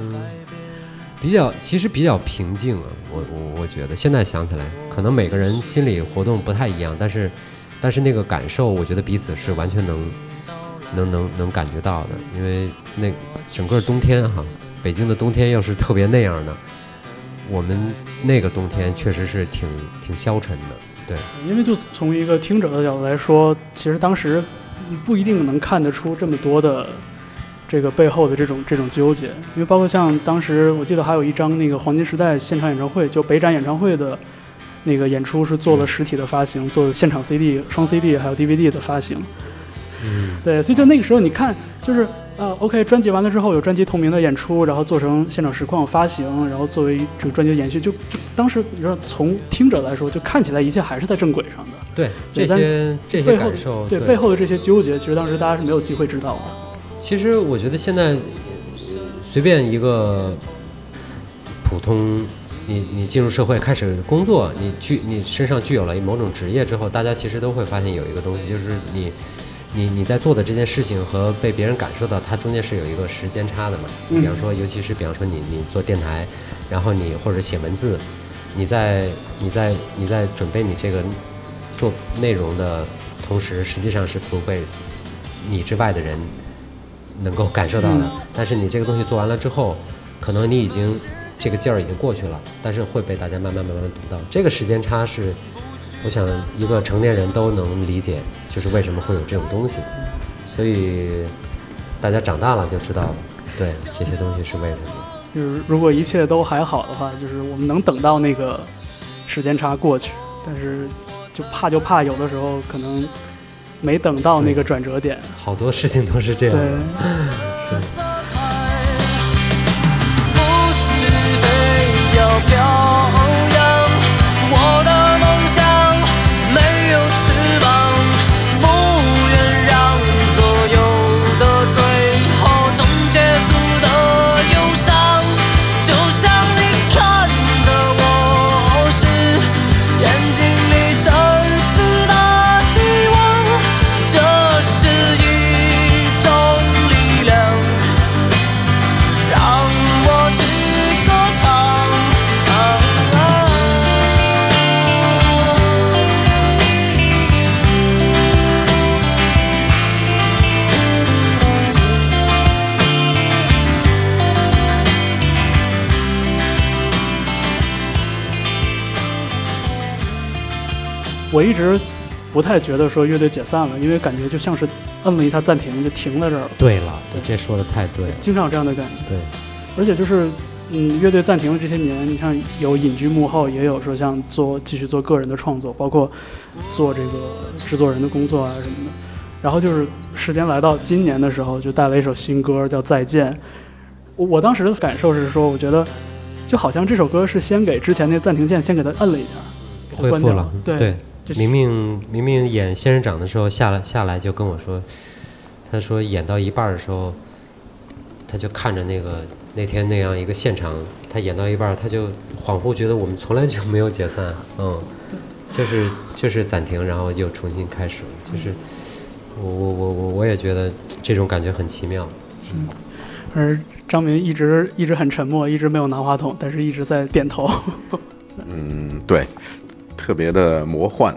Speaker 2: 比较其实比较平静啊，我我我觉得。现在想起来，可能每个人心理活动不太一样，但是但是那个感受，我觉得彼此是完全能能能能感觉到的，因为那整个冬天哈，北京的冬天要是特别那样的，我们那个冬天确实是挺挺消沉的，对，
Speaker 1: 因为就从一个听者的角度来说，其实当时不一定能看得出这么多的这个背后的这种这种纠结，因为包括像当时我记得还有一张那个黄金时代现场演唱会，就北展演唱会的那个演出是做了实体的发行，做了现场 CD、双 CD 还有 DVD 的发行。
Speaker 2: 嗯，
Speaker 1: 对，所以就那个时候你看，就是呃，OK，专辑完了之后有专辑同名的演出，然后做成现场实况发行，然后作为这个专辑的延续，就就当时你知道从听者来说，就看起来一切还是在正轨上的。
Speaker 2: 对这些这些
Speaker 1: 背后
Speaker 2: 感受，
Speaker 1: 对背后的这些纠结，其实当时大家是没有机会知道的。
Speaker 2: 其实我觉得现在呃随便一个普通，你你进入社会开始工作，你具你身上具有了某种职业之后，大家其实都会发现有一个东西，就是你你你在做的这件事情和被别人感受到，它中间是有一个时间差的嘛。
Speaker 1: 嗯
Speaker 2: 比方说，尤其是比方说你你做电台，然后你或者写文字，你在你在你在准备你这个做内容的同时，实际上是不被你之外的人能够感受到的。
Speaker 1: 嗯
Speaker 2: 但是你这个东西做完了之后，可能你已经这个劲儿已经过去了，但是会被大家慢慢慢慢读到。这个时间差是，我想一个成年人都能理解，就是为什么会有这种东西。所以大家长大了就知道，对这些东西是为什么。
Speaker 1: 就是如果一切都还好的话，就是我们能等到那个时间差过去，但是就怕就怕有的时候可能没等到那个转折点。
Speaker 2: 好多事情都是这样
Speaker 1: 对
Speaker 8: 我一
Speaker 1: 直不太觉得说乐队解散了，因为感觉就像是摁了一下暂停，就停在这儿了。
Speaker 2: 对了，
Speaker 1: 对
Speaker 2: 这说的太对了。
Speaker 1: 经常有这样的感觉。
Speaker 2: 对，
Speaker 1: 而且就是，嗯，乐队暂停了这些年，你像有隐居幕后，也有说像做继续做个人的创作，包括做这个制作人的工作啊什么的。然后就是时间来到今年的时候，就带了一首新歌叫《再见》。我我当时的感受是说，我觉得就好像这首歌是先给之前那暂停键先给它摁了一下，给它关掉
Speaker 2: 恢复了，
Speaker 1: 对，
Speaker 2: 明明明明演仙人掌的时候下来下来就跟我说，他说演到一半的时候，他就看着那个那天那样一个现场，他演到一半他就恍惚觉得我们从来就没有解散，嗯，就是就是暂停，然后又重新开始，就是我我我我我也觉得这种感觉很奇妙，嗯
Speaker 1: 而张明一直一直很沉默，一直没有拿话筒，但是一直在点头。
Speaker 5: 嗯，对，特别的魔幻，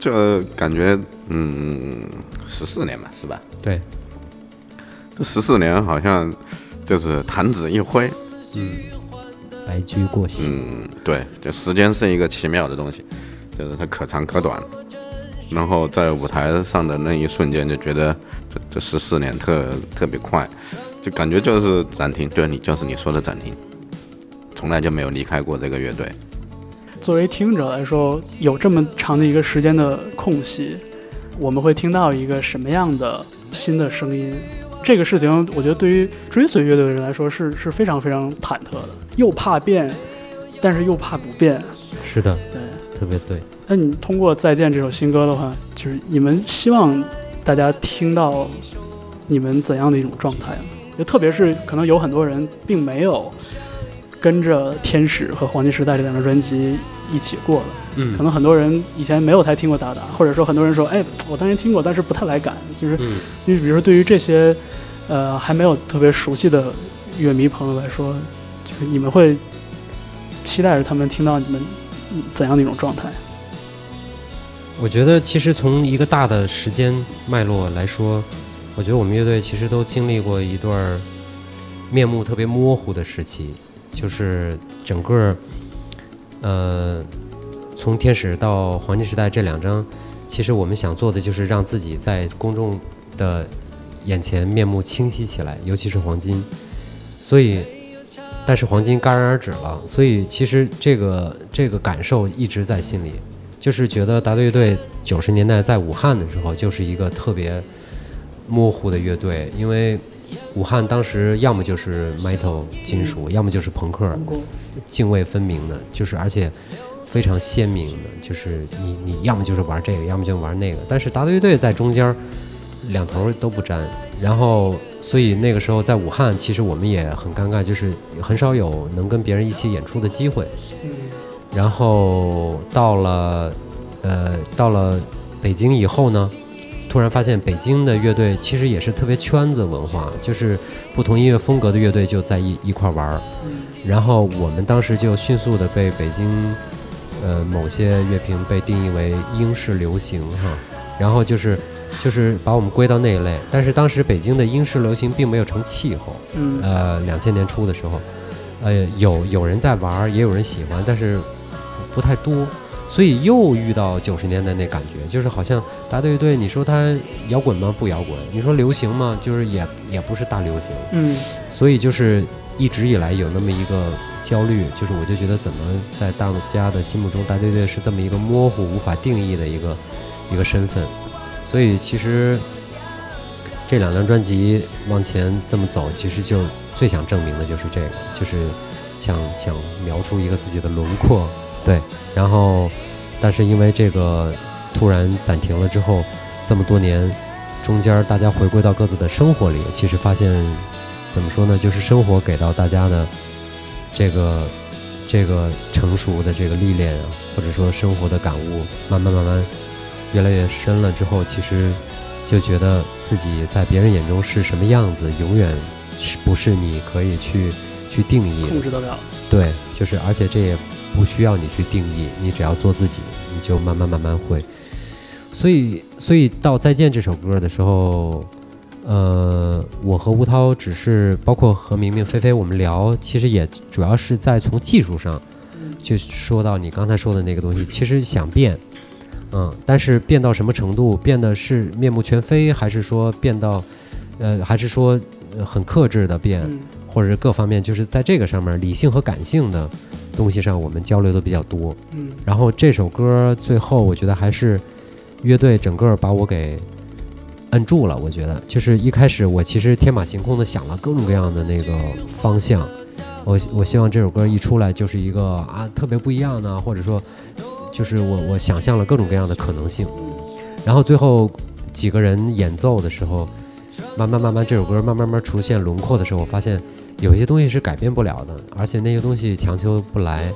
Speaker 5: 这感觉嗯十四年吧，是吧？
Speaker 2: 对，
Speaker 5: 这十四年好像就是弹指一挥，
Speaker 2: 嗯，白驹过隙，
Speaker 5: 嗯，对，就时间是一个奇妙的东西，就是它可长可短。然后在舞台上的那一瞬间，就觉得这这十四年特特别快，就感觉就是暂停，对你就是你说的暂停，从来就没有离开过这个乐队。
Speaker 1: 作为听者来说，有这么长的一个时间的空隙，我们会听到一个什么样的新的声音？这个事情，我觉得对于追随乐队的人来说是是非常非常忐忑的，又怕变，但是又怕不变。
Speaker 2: 是的，
Speaker 1: 对。
Speaker 2: 特别对。
Speaker 1: 那你通过《再见》这首新歌的话，就是你们希望大家听到你们怎样的一种状态呢？就特别是可能有很多人并没有跟着《天使》和《黄金时代》这两张专辑一起过的，
Speaker 2: 嗯
Speaker 1: 可能很多人以前没有太听过达达，或者说很多人说，哎，我当年听过，但是不太来感。就是
Speaker 2: 嗯
Speaker 1: 因为比如说对于这些呃还没有特别熟悉的乐迷朋友来说，就是你们会期待着他们听到你们嗯怎样的一种状态？
Speaker 2: 我觉得其实从一个大的时间脉络来说，我觉得我们乐队其实都经历过一段儿面目特别模糊的时期，就是整个呃从天使到黄金时代这两张，其实我们想做的就是让自己在公众的眼前面目清晰起来，尤其是黄金，所以。但是黄金戛然而止了，所以其实这个这个感受一直在心里，就是觉得达队乐队九十年代在武汉的时候，就是一个特别模糊的乐队，因为武汉当时要么就是 metal 金属，要么就是朋克，泾渭分明的，就是而且非常鲜明的，就是你你要么就是玩这个，要么就玩那个，但是达队乐队在中间儿两头儿都不沾，然后所以那个时候在武汉，其实我们也很尴尬，就是很少有能跟别人一起演出的机会。然后到了呃到了北京以后呢，突然发现北京的乐队其实也是特别圈子文化，就是不同音乐风格的乐队就在一一块儿玩儿。然后我们当时就迅速的被北京呃某些乐评被定义为英式流行哈，然后就是就是把我们归到那一类。但是当时北京的英式流行并没有成气候，
Speaker 1: 嗯。
Speaker 2: 呃，两千年初的时候，呃，有有人在玩儿，也有人喜欢，但是不不太多，所以又遇到九十年代那感觉，就是好像大队乐队，你说它摇滚吗？不摇滚。你说流行吗？就是也也不是大流行。
Speaker 1: 嗯
Speaker 2: 所以就是一直以来有那么一个焦虑，就是我就觉得怎么在大家的心目中，大队队是这么一个模糊、无法定义的一个一个身份。所以其实这两张专辑往前这么走，其实就最想证明的就是这个，就是想想描出一个自己的轮廓，对。然后，但是因为这个突然暂停了之后，这么多年中间大家回归到各自的生活里，其实发现怎么说呢？就是生活给到大家的这个这个成熟的这个历练啊，或者说生活的感悟，慢慢慢慢越来越深了之后，其实就觉得自己在别人眼中是什么样子，永远是不是你可以去去定义的
Speaker 1: 控制得了。
Speaker 2: 对，就是而且这也不需要你去定义，你只要做自己，你就慢慢慢慢会。所以，所以到《再见》这首歌的时候，呃，我和吴涛只是包括和明明、菲菲我们聊，其实也主要是在从技术上，就说到你刚才说的那个东西，其实想变，嗯，但是变到什么程度？变的是面目全非，还是说变到，呃，还是说、呃、很克制的变？
Speaker 1: 嗯
Speaker 2: 或者是各方面，就是在这个上面，理性和感性的东西上，我们交流的比较多。
Speaker 1: 嗯
Speaker 2: 然后这首歌最后，我觉得还是乐队整个把我给摁住了。我觉得就是一开始我其实天马行空的想了各种各样的那个方向，我我希望这首歌一出来就是一个啊特别不一样的，或者说就是我我想象了各种各样的可能性。然后最后几个人演奏的时候，慢慢慢慢这首歌慢慢慢慢出现轮廓的时候，我发现有些东西是改变不了的，而且那些东西强求不来。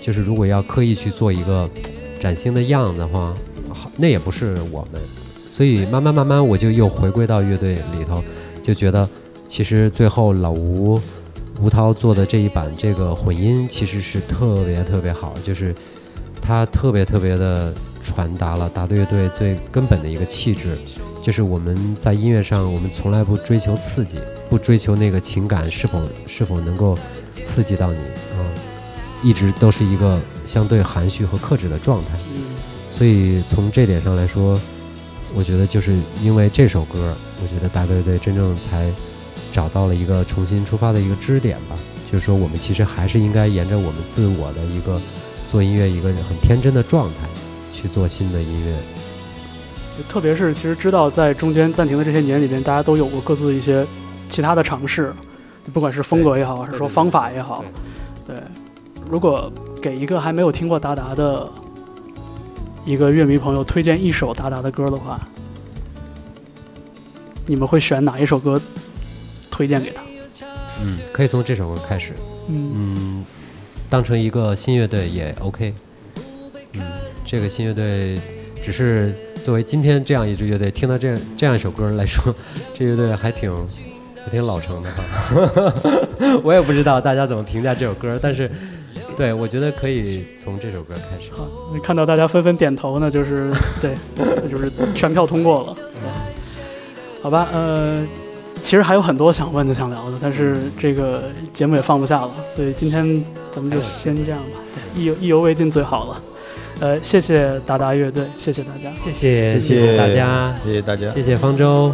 Speaker 2: 就是如果要刻意去做一个崭新的样子的话，好，那也不是我们。所以慢慢慢慢，我就又回归到乐队里头，就觉得其实最后老吴吴涛做的这一版这个混音其实是特别特别好，就是他特别特别的传达了大队乐队最根本的一个气质，就是我们在音乐上，我们从来不追求刺激，不追求那个情感是否是否能够刺激到你啊、一直都是一个相对含蓄和克制的状态。
Speaker 1: 嗯
Speaker 2: 所以从这点上来说，我觉得就是因为这首歌，我觉得大队队真正才找到了一个重新出发的一个支点吧。就是说，我们其实还是应该沿着我们自我的一个做音乐一个很天真的状态去做新的音乐。
Speaker 1: 就特别是其实知道在中间暂停的这些年里边，大家都有过各自一些其他的尝试，不管是风格也好，还是说方法也好，对。如果给一个还没有听过达达的一个乐迷朋友推荐一首达达的歌的话，你们会选哪一首歌推荐给他？
Speaker 2: 嗯，可以从这首歌开始，
Speaker 1: 嗯
Speaker 2: 嗯，当成一个新乐队也 OK。嗯，这个新乐队只是作为今天这样一支乐队，听到这样这样一首歌来说，这乐队还挺还挺老成的哈。我也不知道大家怎么评价这首歌，但是对我觉得可以从这首歌开始。
Speaker 1: 好，看到大家纷纷点头呢，就是对，就是全票通过了。好吧，呃，其实还有很多想问的、想聊的，但是这个节目也放不下了，所以今天咱们就先这样吧。对，意犹意犹未尽最好了。呃，谢谢达达乐队，谢谢大家。
Speaker 2: 谢谢
Speaker 3: 谢谢
Speaker 2: 大家，
Speaker 3: 谢谢大家。
Speaker 2: 谢谢方舟。